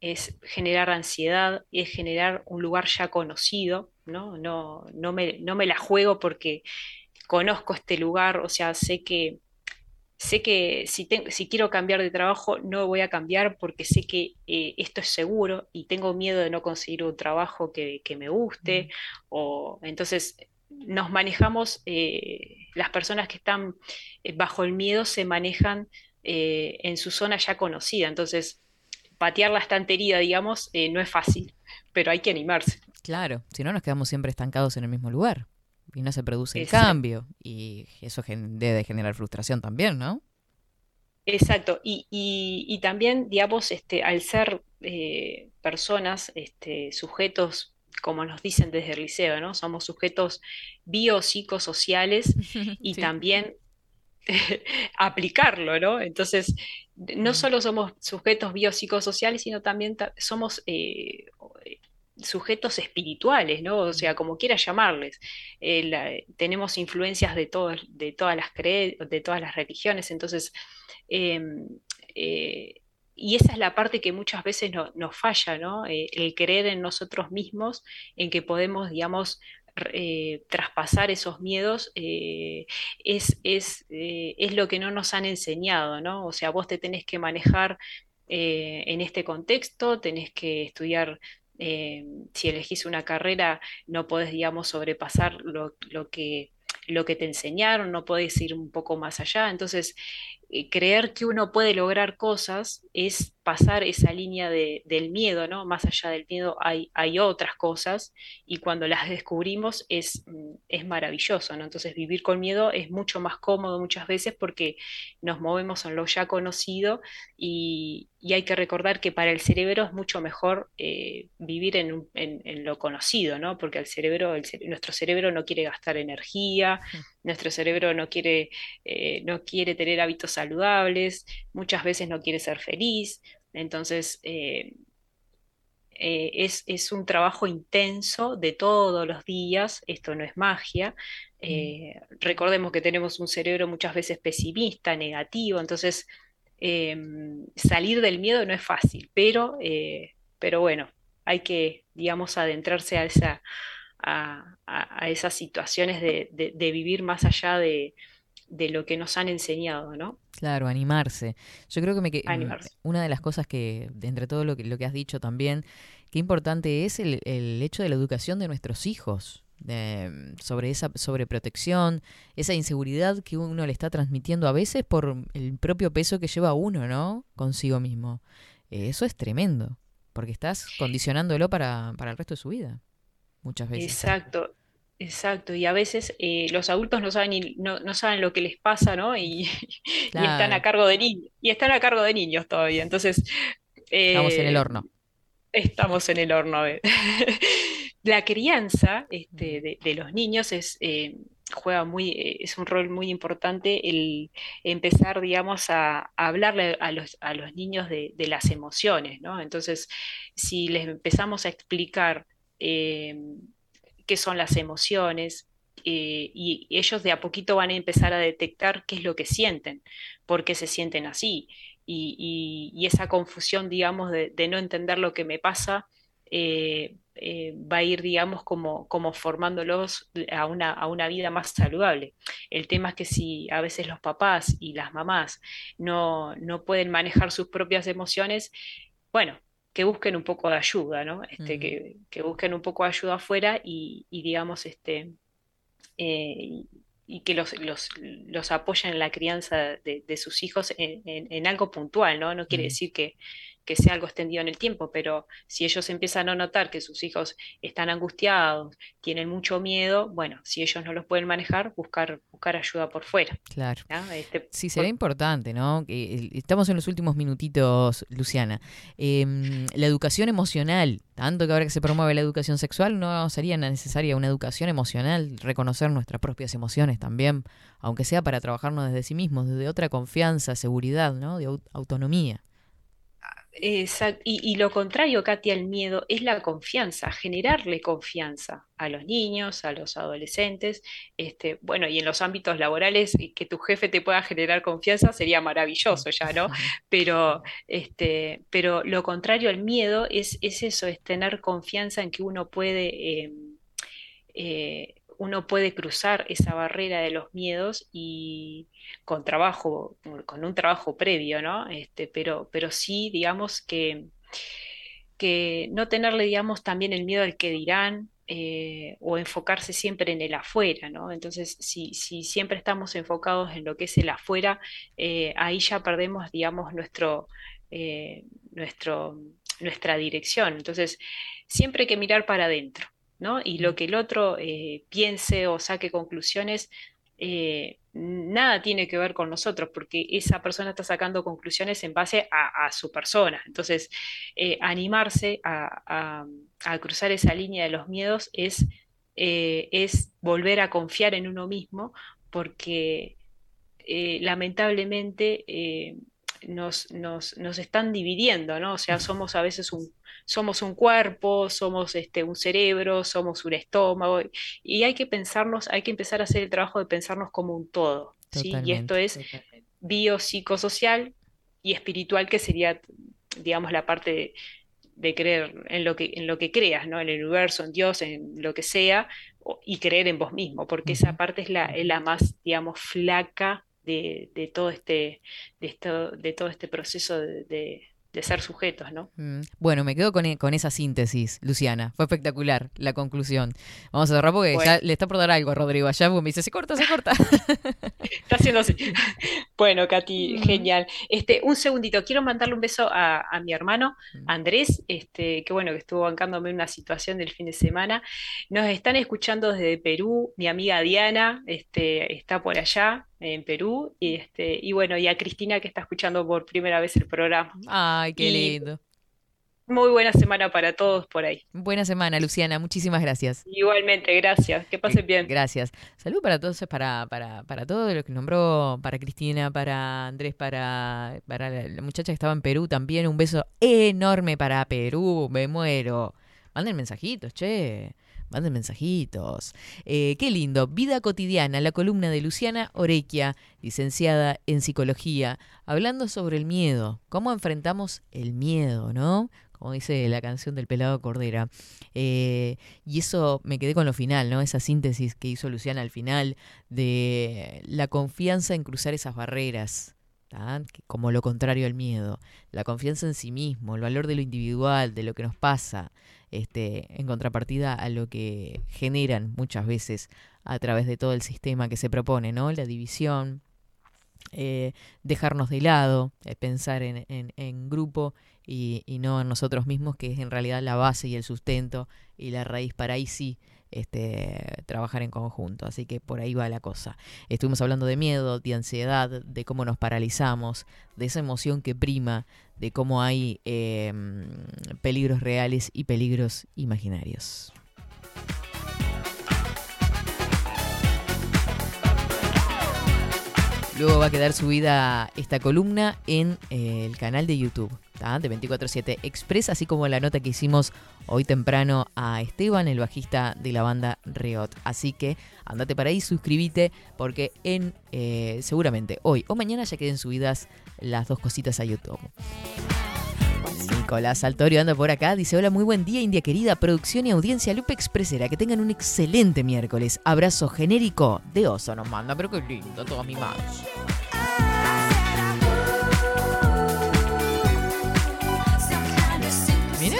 es generar ansiedad, es generar un lugar ya conocido, ¿no? No, no me, no me la juego porque conozco este lugar, o sea, sé que, sé que si, te- si quiero cambiar de trabajo no voy a cambiar porque sé que eh, esto es seguro y tengo miedo de no conseguir un trabajo que, que me guste, o entonces nos manejamos, eh, las personas que están bajo el miedo se manejan eh, en su zona ya conocida, entonces patear la estantería, digamos, eh, no es fácil, pero hay que animarse. Claro, si no nos quedamos siempre estancados en el mismo lugar y no se produce el Exacto. cambio y eso debe generar frustración también, ¿no? Exacto, y, y- y también, digamos, este, al ser eh, personas, este, sujetos, como nos dicen desde el liceo, ¿no? Somos sujetos biopsicosociales (laughs) y Sí. también (laughs) aplicarlo, ¿no? Entonces, no solo somos sujetos biopsicosociales, sino también ta- somos eh, sujetos espirituales, ¿no? O sea, como quieras llamarles. Eh, la- tenemos influencias de todas, de todas las de todas las religiones, entonces, em, eh, y esa es la parte que muchas veces no- nos falla, ¿no? El creer en nosotros mismos, en que podemos, digamos, eh, traspasar esos miedos, eh, es, es, eh, es lo que no nos han enseñado, ¿no? O sea, vos te tenés que manejar en este contexto, tenés que estudiar si elegís una carrera, no podés, digamos, sobrepasar lo, lo que, lo que te enseñaron, no podés ir un poco más allá. Entonces, creer que uno puede lograr cosas es pasar esa línea de- del miedo, ¿no? Más allá del miedo hay, hay otras cosas y cuando las descubrimos es, mm, es maravilloso, ¿no? Entonces, vivir con miedo es mucho más cómodo muchas veces porque nos movemos en lo ya conocido y, y hay que recordar que para el cerebro es mucho mejor eh, vivir en, en- en lo conocido, ¿no? Porque el cerebro, el cere- nuestro cerebro no quiere gastar energía, nuestro cerebro no quiere, eh, no quiere tener hábitos saludables, muchas veces no quiere ser feliz. Entonces, eh, eh, es, es un trabajo intenso de todos los días, esto no es magia. Eh, recordemos que tenemos un cerebro muchas veces pesimista, negativo, entonces salir del miedo no es fácil, pero, pero bueno, hay que, digamos, adentrarse a esa, a, a- a esas situaciones de, de- de vivir más allá de, de lo que nos han enseñado, ¿no? Claro, animarse. Yo creo que, me, mm, Animarse. una de las cosas que, entre todo lo que, lo que has dicho también, qué importante es el, el hecho de la educación de nuestros hijos, de, mm, sobre esa sobreprotección, esa inseguridad que uno le está transmitiendo a veces por el propio peso que lleva uno, ¿no? Consigo mismo. Eh, eso es tremendo, porque estás condicionándolo para, para el resto de su vida, muchas veces. Exacto, exacto. Y a veces eh, los adultos no saben, ni- no, no saben lo que les pasa, ¿no? Y, (laughs) y están a cargo de niños. Y están a cargo de niños todavía. Entonces, Estamos en el eh, horno. Estamos en el horno. ver. (laughs) La crianza este, de, de los niños es, eh, juega muy, eh, es un rol muy importante el empezar, digamos, a, a hablarle a los, a los niños de, de las emociones, ¿no? Entonces, si les empezamos a explicar eh, qué son las emociones, eh, y ellos de a poquito van a empezar a detectar qué es lo que sienten, por qué se sienten así. Y, esa confusión, digamos, de, no entender lo que me pasa, eh, eh, va a ir, digamos, como, como formándolos a una, a una vida más saludable. El tema es que si a veces los papás y las mamás no, no pueden manejar sus propias emociones, bueno, que busquen un poco de ayuda, ¿no? Este, que, que busquen un poco de ayuda afuera y, y digamos, este, eh, y, y que los, los, los apoyen en la crianza de, de sus hijos en, en- en algo puntual, ¿no? No quiere Mm. decir que, que sea algo extendido en el tiempo, pero si ellos empiezan a notar que sus hijos están angustiados, tienen mucho miedo, bueno, si ellos no los pueden manejar, buscar, buscar ayuda por fuera. Claro. ¿no? Este, Sí, será importante, ¿no? El- estamos en los últimos minutitos, Luciana. Em, la educación emocional, tanto que ahora que se promueve la educación sexual, ¿no sería necesaria una educación emocional? Reconocer nuestras propias emociones también, aunque sea para trabajarnos desde sí mismos, desde otra confianza, seguridad, ¿no? De au- autonomía. Exacto. Y, y lo contrario, Katy, al miedo es la confianza, generarle confianza a los niños, a los adolescentes. Este, bueno, y en los ámbitos laborales, y que tu jefe te pueda generar confianza sería maravilloso ya, ¿no? Pero, este, pero lo contrario al miedo es, es eso, es tener confianza en que uno puede, eh, eh, uno puede cruzar esa barrera de los miedos y con trabajo, con un trabajo previo, ¿no? Este, pero, pero sí, digamos que, que no tenerle, digamos, también el miedo al que dirán. eh, o enfocarse siempre en el afuera, ¿no? Entonces, si, si siempre estamos enfocados en lo que es el afuera, eh, ahí ya perdemos, digamos, nuestro, eh, nuestro, nuestra dirección. Entonces, siempre hay que mirar para adentro, ¿no? Y lo que el otro eh, piense o saque conclusiones, eh, nada tiene que ver con nosotros, porque esa persona está sacando conclusiones en base a, a su persona. Entonces, eh, animarse a, a- a cruzar esa línea de los miedos es, es volver a confiar en uno mismo, porque lamentablemente nos, nos, nos están dividiendo, ¿no? O sea, somos a veces un, somos un cuerpo, somos este, un cerebro, somos un estómago, y hay que pensarnos, hay que empezar a hacer el trabajo de pensarnos como un todo, ¿sí? Y esto es biopsicosocial y espiritual, que sería, digamos, la parte de, de creer en lo que, en lo que creas, ¿no? En el universo, en Dios, en lo que sea, y creer en vos mismo, porque esa parte es la, es la más, digamos, flaca de, de todo este, de esto, de todo este proceso de, de- de ser sujetos, ¿no? Mm, Bueno, me quedo con, e- con esa síntesis, Luciana. Fue espectacular la conclusión. Vamos a cerrar porque Bueno. ya le está por dar algo a Rodrigo allá, me dice, se corta, se corta. (laughs) Está haciendo así. (laughs) Bueno, Katy, genial. Este, un segundito, quiero mandarle un beso a, a mi hermano Andrés, este, que bueno, que estuvo bancándome una situación del fin de semana. Nos están escuchando desde Perú, mi amiga Diana, este, está por allá en Perú, y este, y bueno, y a Cristina que está escuchando por primera vez el programa. Ay, qué Y lindo. Muy buena semana para todos por ahí. Buena semana, Luciana. Muchísimas gracias. Igualmente, gracias. Que pasen bien. Gracias. Salud para todos, para, para, para todo lo que nombró, para Cristina, para Andrés, para, para la, la muchacha que estaba en Perú también. Un beso enorme para Perú. Me muero. Manden mensajitos, che. Manden mensajitos. Eh, qué lindo. Vida cotidiana, la columna de Luciana Orequia, licenciada en psicología, hablando sobre el miedo. ¿Cómo enfrentamos el miedo, no? Como dice la canción del pelado Cordera. Eh, y eso me quedé con lo final, ¿no? Esa síntesis que hizo Luciana al final de la confianza en cruzar esas barreras. Como lo contrario al miedo, la confianza en sí mismo, el valor de lo individual, de lo que nos pasa, este, en contrapartida a lo que generan muchas veces a través de todo el sistema que se propone, ¿no? La división, eh, dejarnos de lado, eh, pensar en, en- en grupo y, y no en nosotros mismos, que es en realidad la base y el sustento y la raíz para ahí sí este, trabajar en conjunto. Así que por ahí va la cosa. Estuvimos hablando de miedo, de ansiedad, de cómo nos paralizamos, de esa emoción que prima, de cómo hay eh, peligros reales y peligros imaginarios. Luego va a quedar subida esta columna en eh, el canal de YouTube de 24-7 Express, así como la nota que hicimos hoy temprano a Esteban, el bajista de la banda Reot. Así que andate para ahí, suscríbete, porque en eh, seguramente hoy o mañana ya queden subidas las dos cositas a YouTube. Nicolás Altorio anda por acá, dice, hola, muy buen día, India querida, producción y audiencia Lupe Expresera, que tengan un excelente miércoles. Abrazo genérico de oso nos manda, pero qué lindo, todos mimados.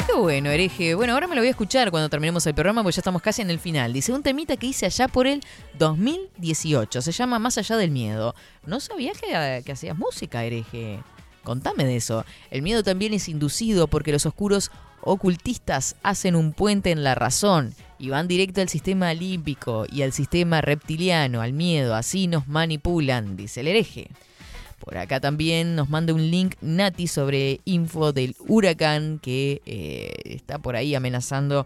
Qué bueno, hereje. Bueno, ahora me lo voy a escuchar cuando terminemos el programa, porque ya estamos casi en el final. Dice un temita que hice allá por el 2018. Se llama Más allá del miedo. No sabía que, que hacías música, hereje. Contame de eso. El miedo también es inducido porque los oscuros ocultistas hacen un puente en la razón y van directo al sistema límbico y al sistema reptiliano, al miedo. Así nos manipulan, dice el hereje. Por acá también nos manda un link Nati sobre info del huracán que eh, está por ahí amenazando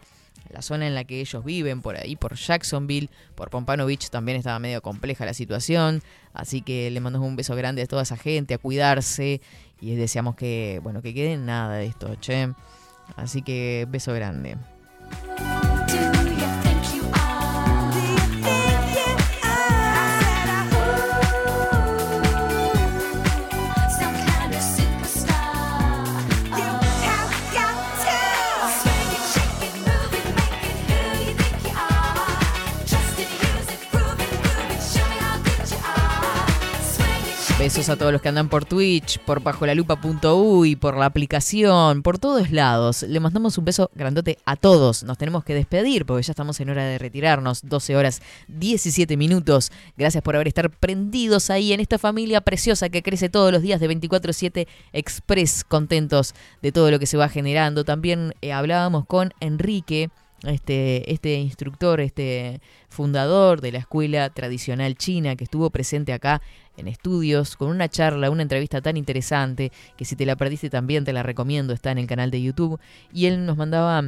la zona en la que ellos viven, por ahí por Jacksonville, por Pompano Beach también estaba medio compleja la situación, así que le mandamos un beso grande a toda esa gente, a cuidarse y deseamos que, bueno, que quede nada de esto, che. Así que beso grande. Besos a todos los que andan por Twitch, por bajolalupa.uy, por la aplicación, por todos lados. Le mandamos un beso grandote a todos. Nos tenemos que despedir porque ya estamos en hora de retirarnos. 12 horas 17 minutos. Gracias por haber estar prendidos ahí en esta familia preciosa que crece todos los días de 24/7 Express. Contentos de todo lo que se va generando. También eh, hablábamos con Enrique este, este instructor, este fundador de la escuela tradicional china que estuvo presente acá en estudios con una charla, una entrevista tan interesante que si te la perdiste también te la recomiendo, está en el canal de YouTube. Y él nos mandaba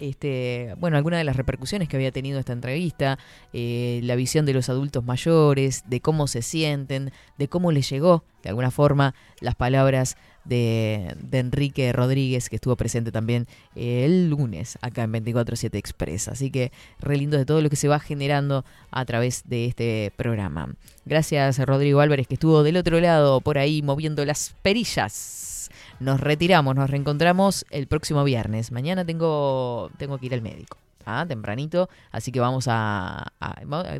este, bueno, algunas de las repercusiones que había tenido esta entrevista, eh, la visión de los adultos mayores, de cómo se sienten, de cómo les llegó, de alguna forma, las palabras de, Enrique Rodríguez, que estuvo presente también el lunes acá en 24-7 Express. Así que re lindo de todo lo que se va generando a través de este programa. Gracias a Rodrigo Álvarez, que estuvo del otro lado, por ahí, moviendo las perillas. Nos retiramos, nos reencontramos el próximo viernes. Mañana tengo, tengo que ir al médico. Ah, tempranito, así que vamos a,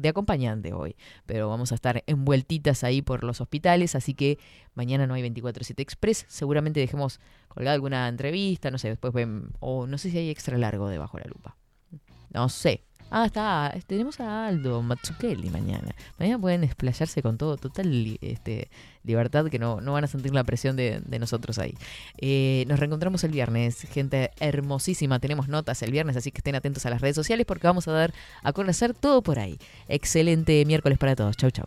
de acompañante hoy, pero vamos a estar envueltitas ahí por los hospitales, así que mañana no hay 24/7 Express, seguramente dejemos colgada alguna entrevista, no sé, después ven, o no sé si hay extra largo debajo de la lupa, no sé. Ah, está, tenemos a Aldo Matsukeli mañana. Mañana pueden explayarse con todo, total este, libertad, que no, no van a sentir la presión de, de nosotros ahí. Eh, nos reencontramos el viernes, gente hermosísima. Tenemos notas el viernes, así que estén atentos a las redes sociales porque vamos a dar a conocer todo por ahí. Excelente miércoles para todos. Chau, chau.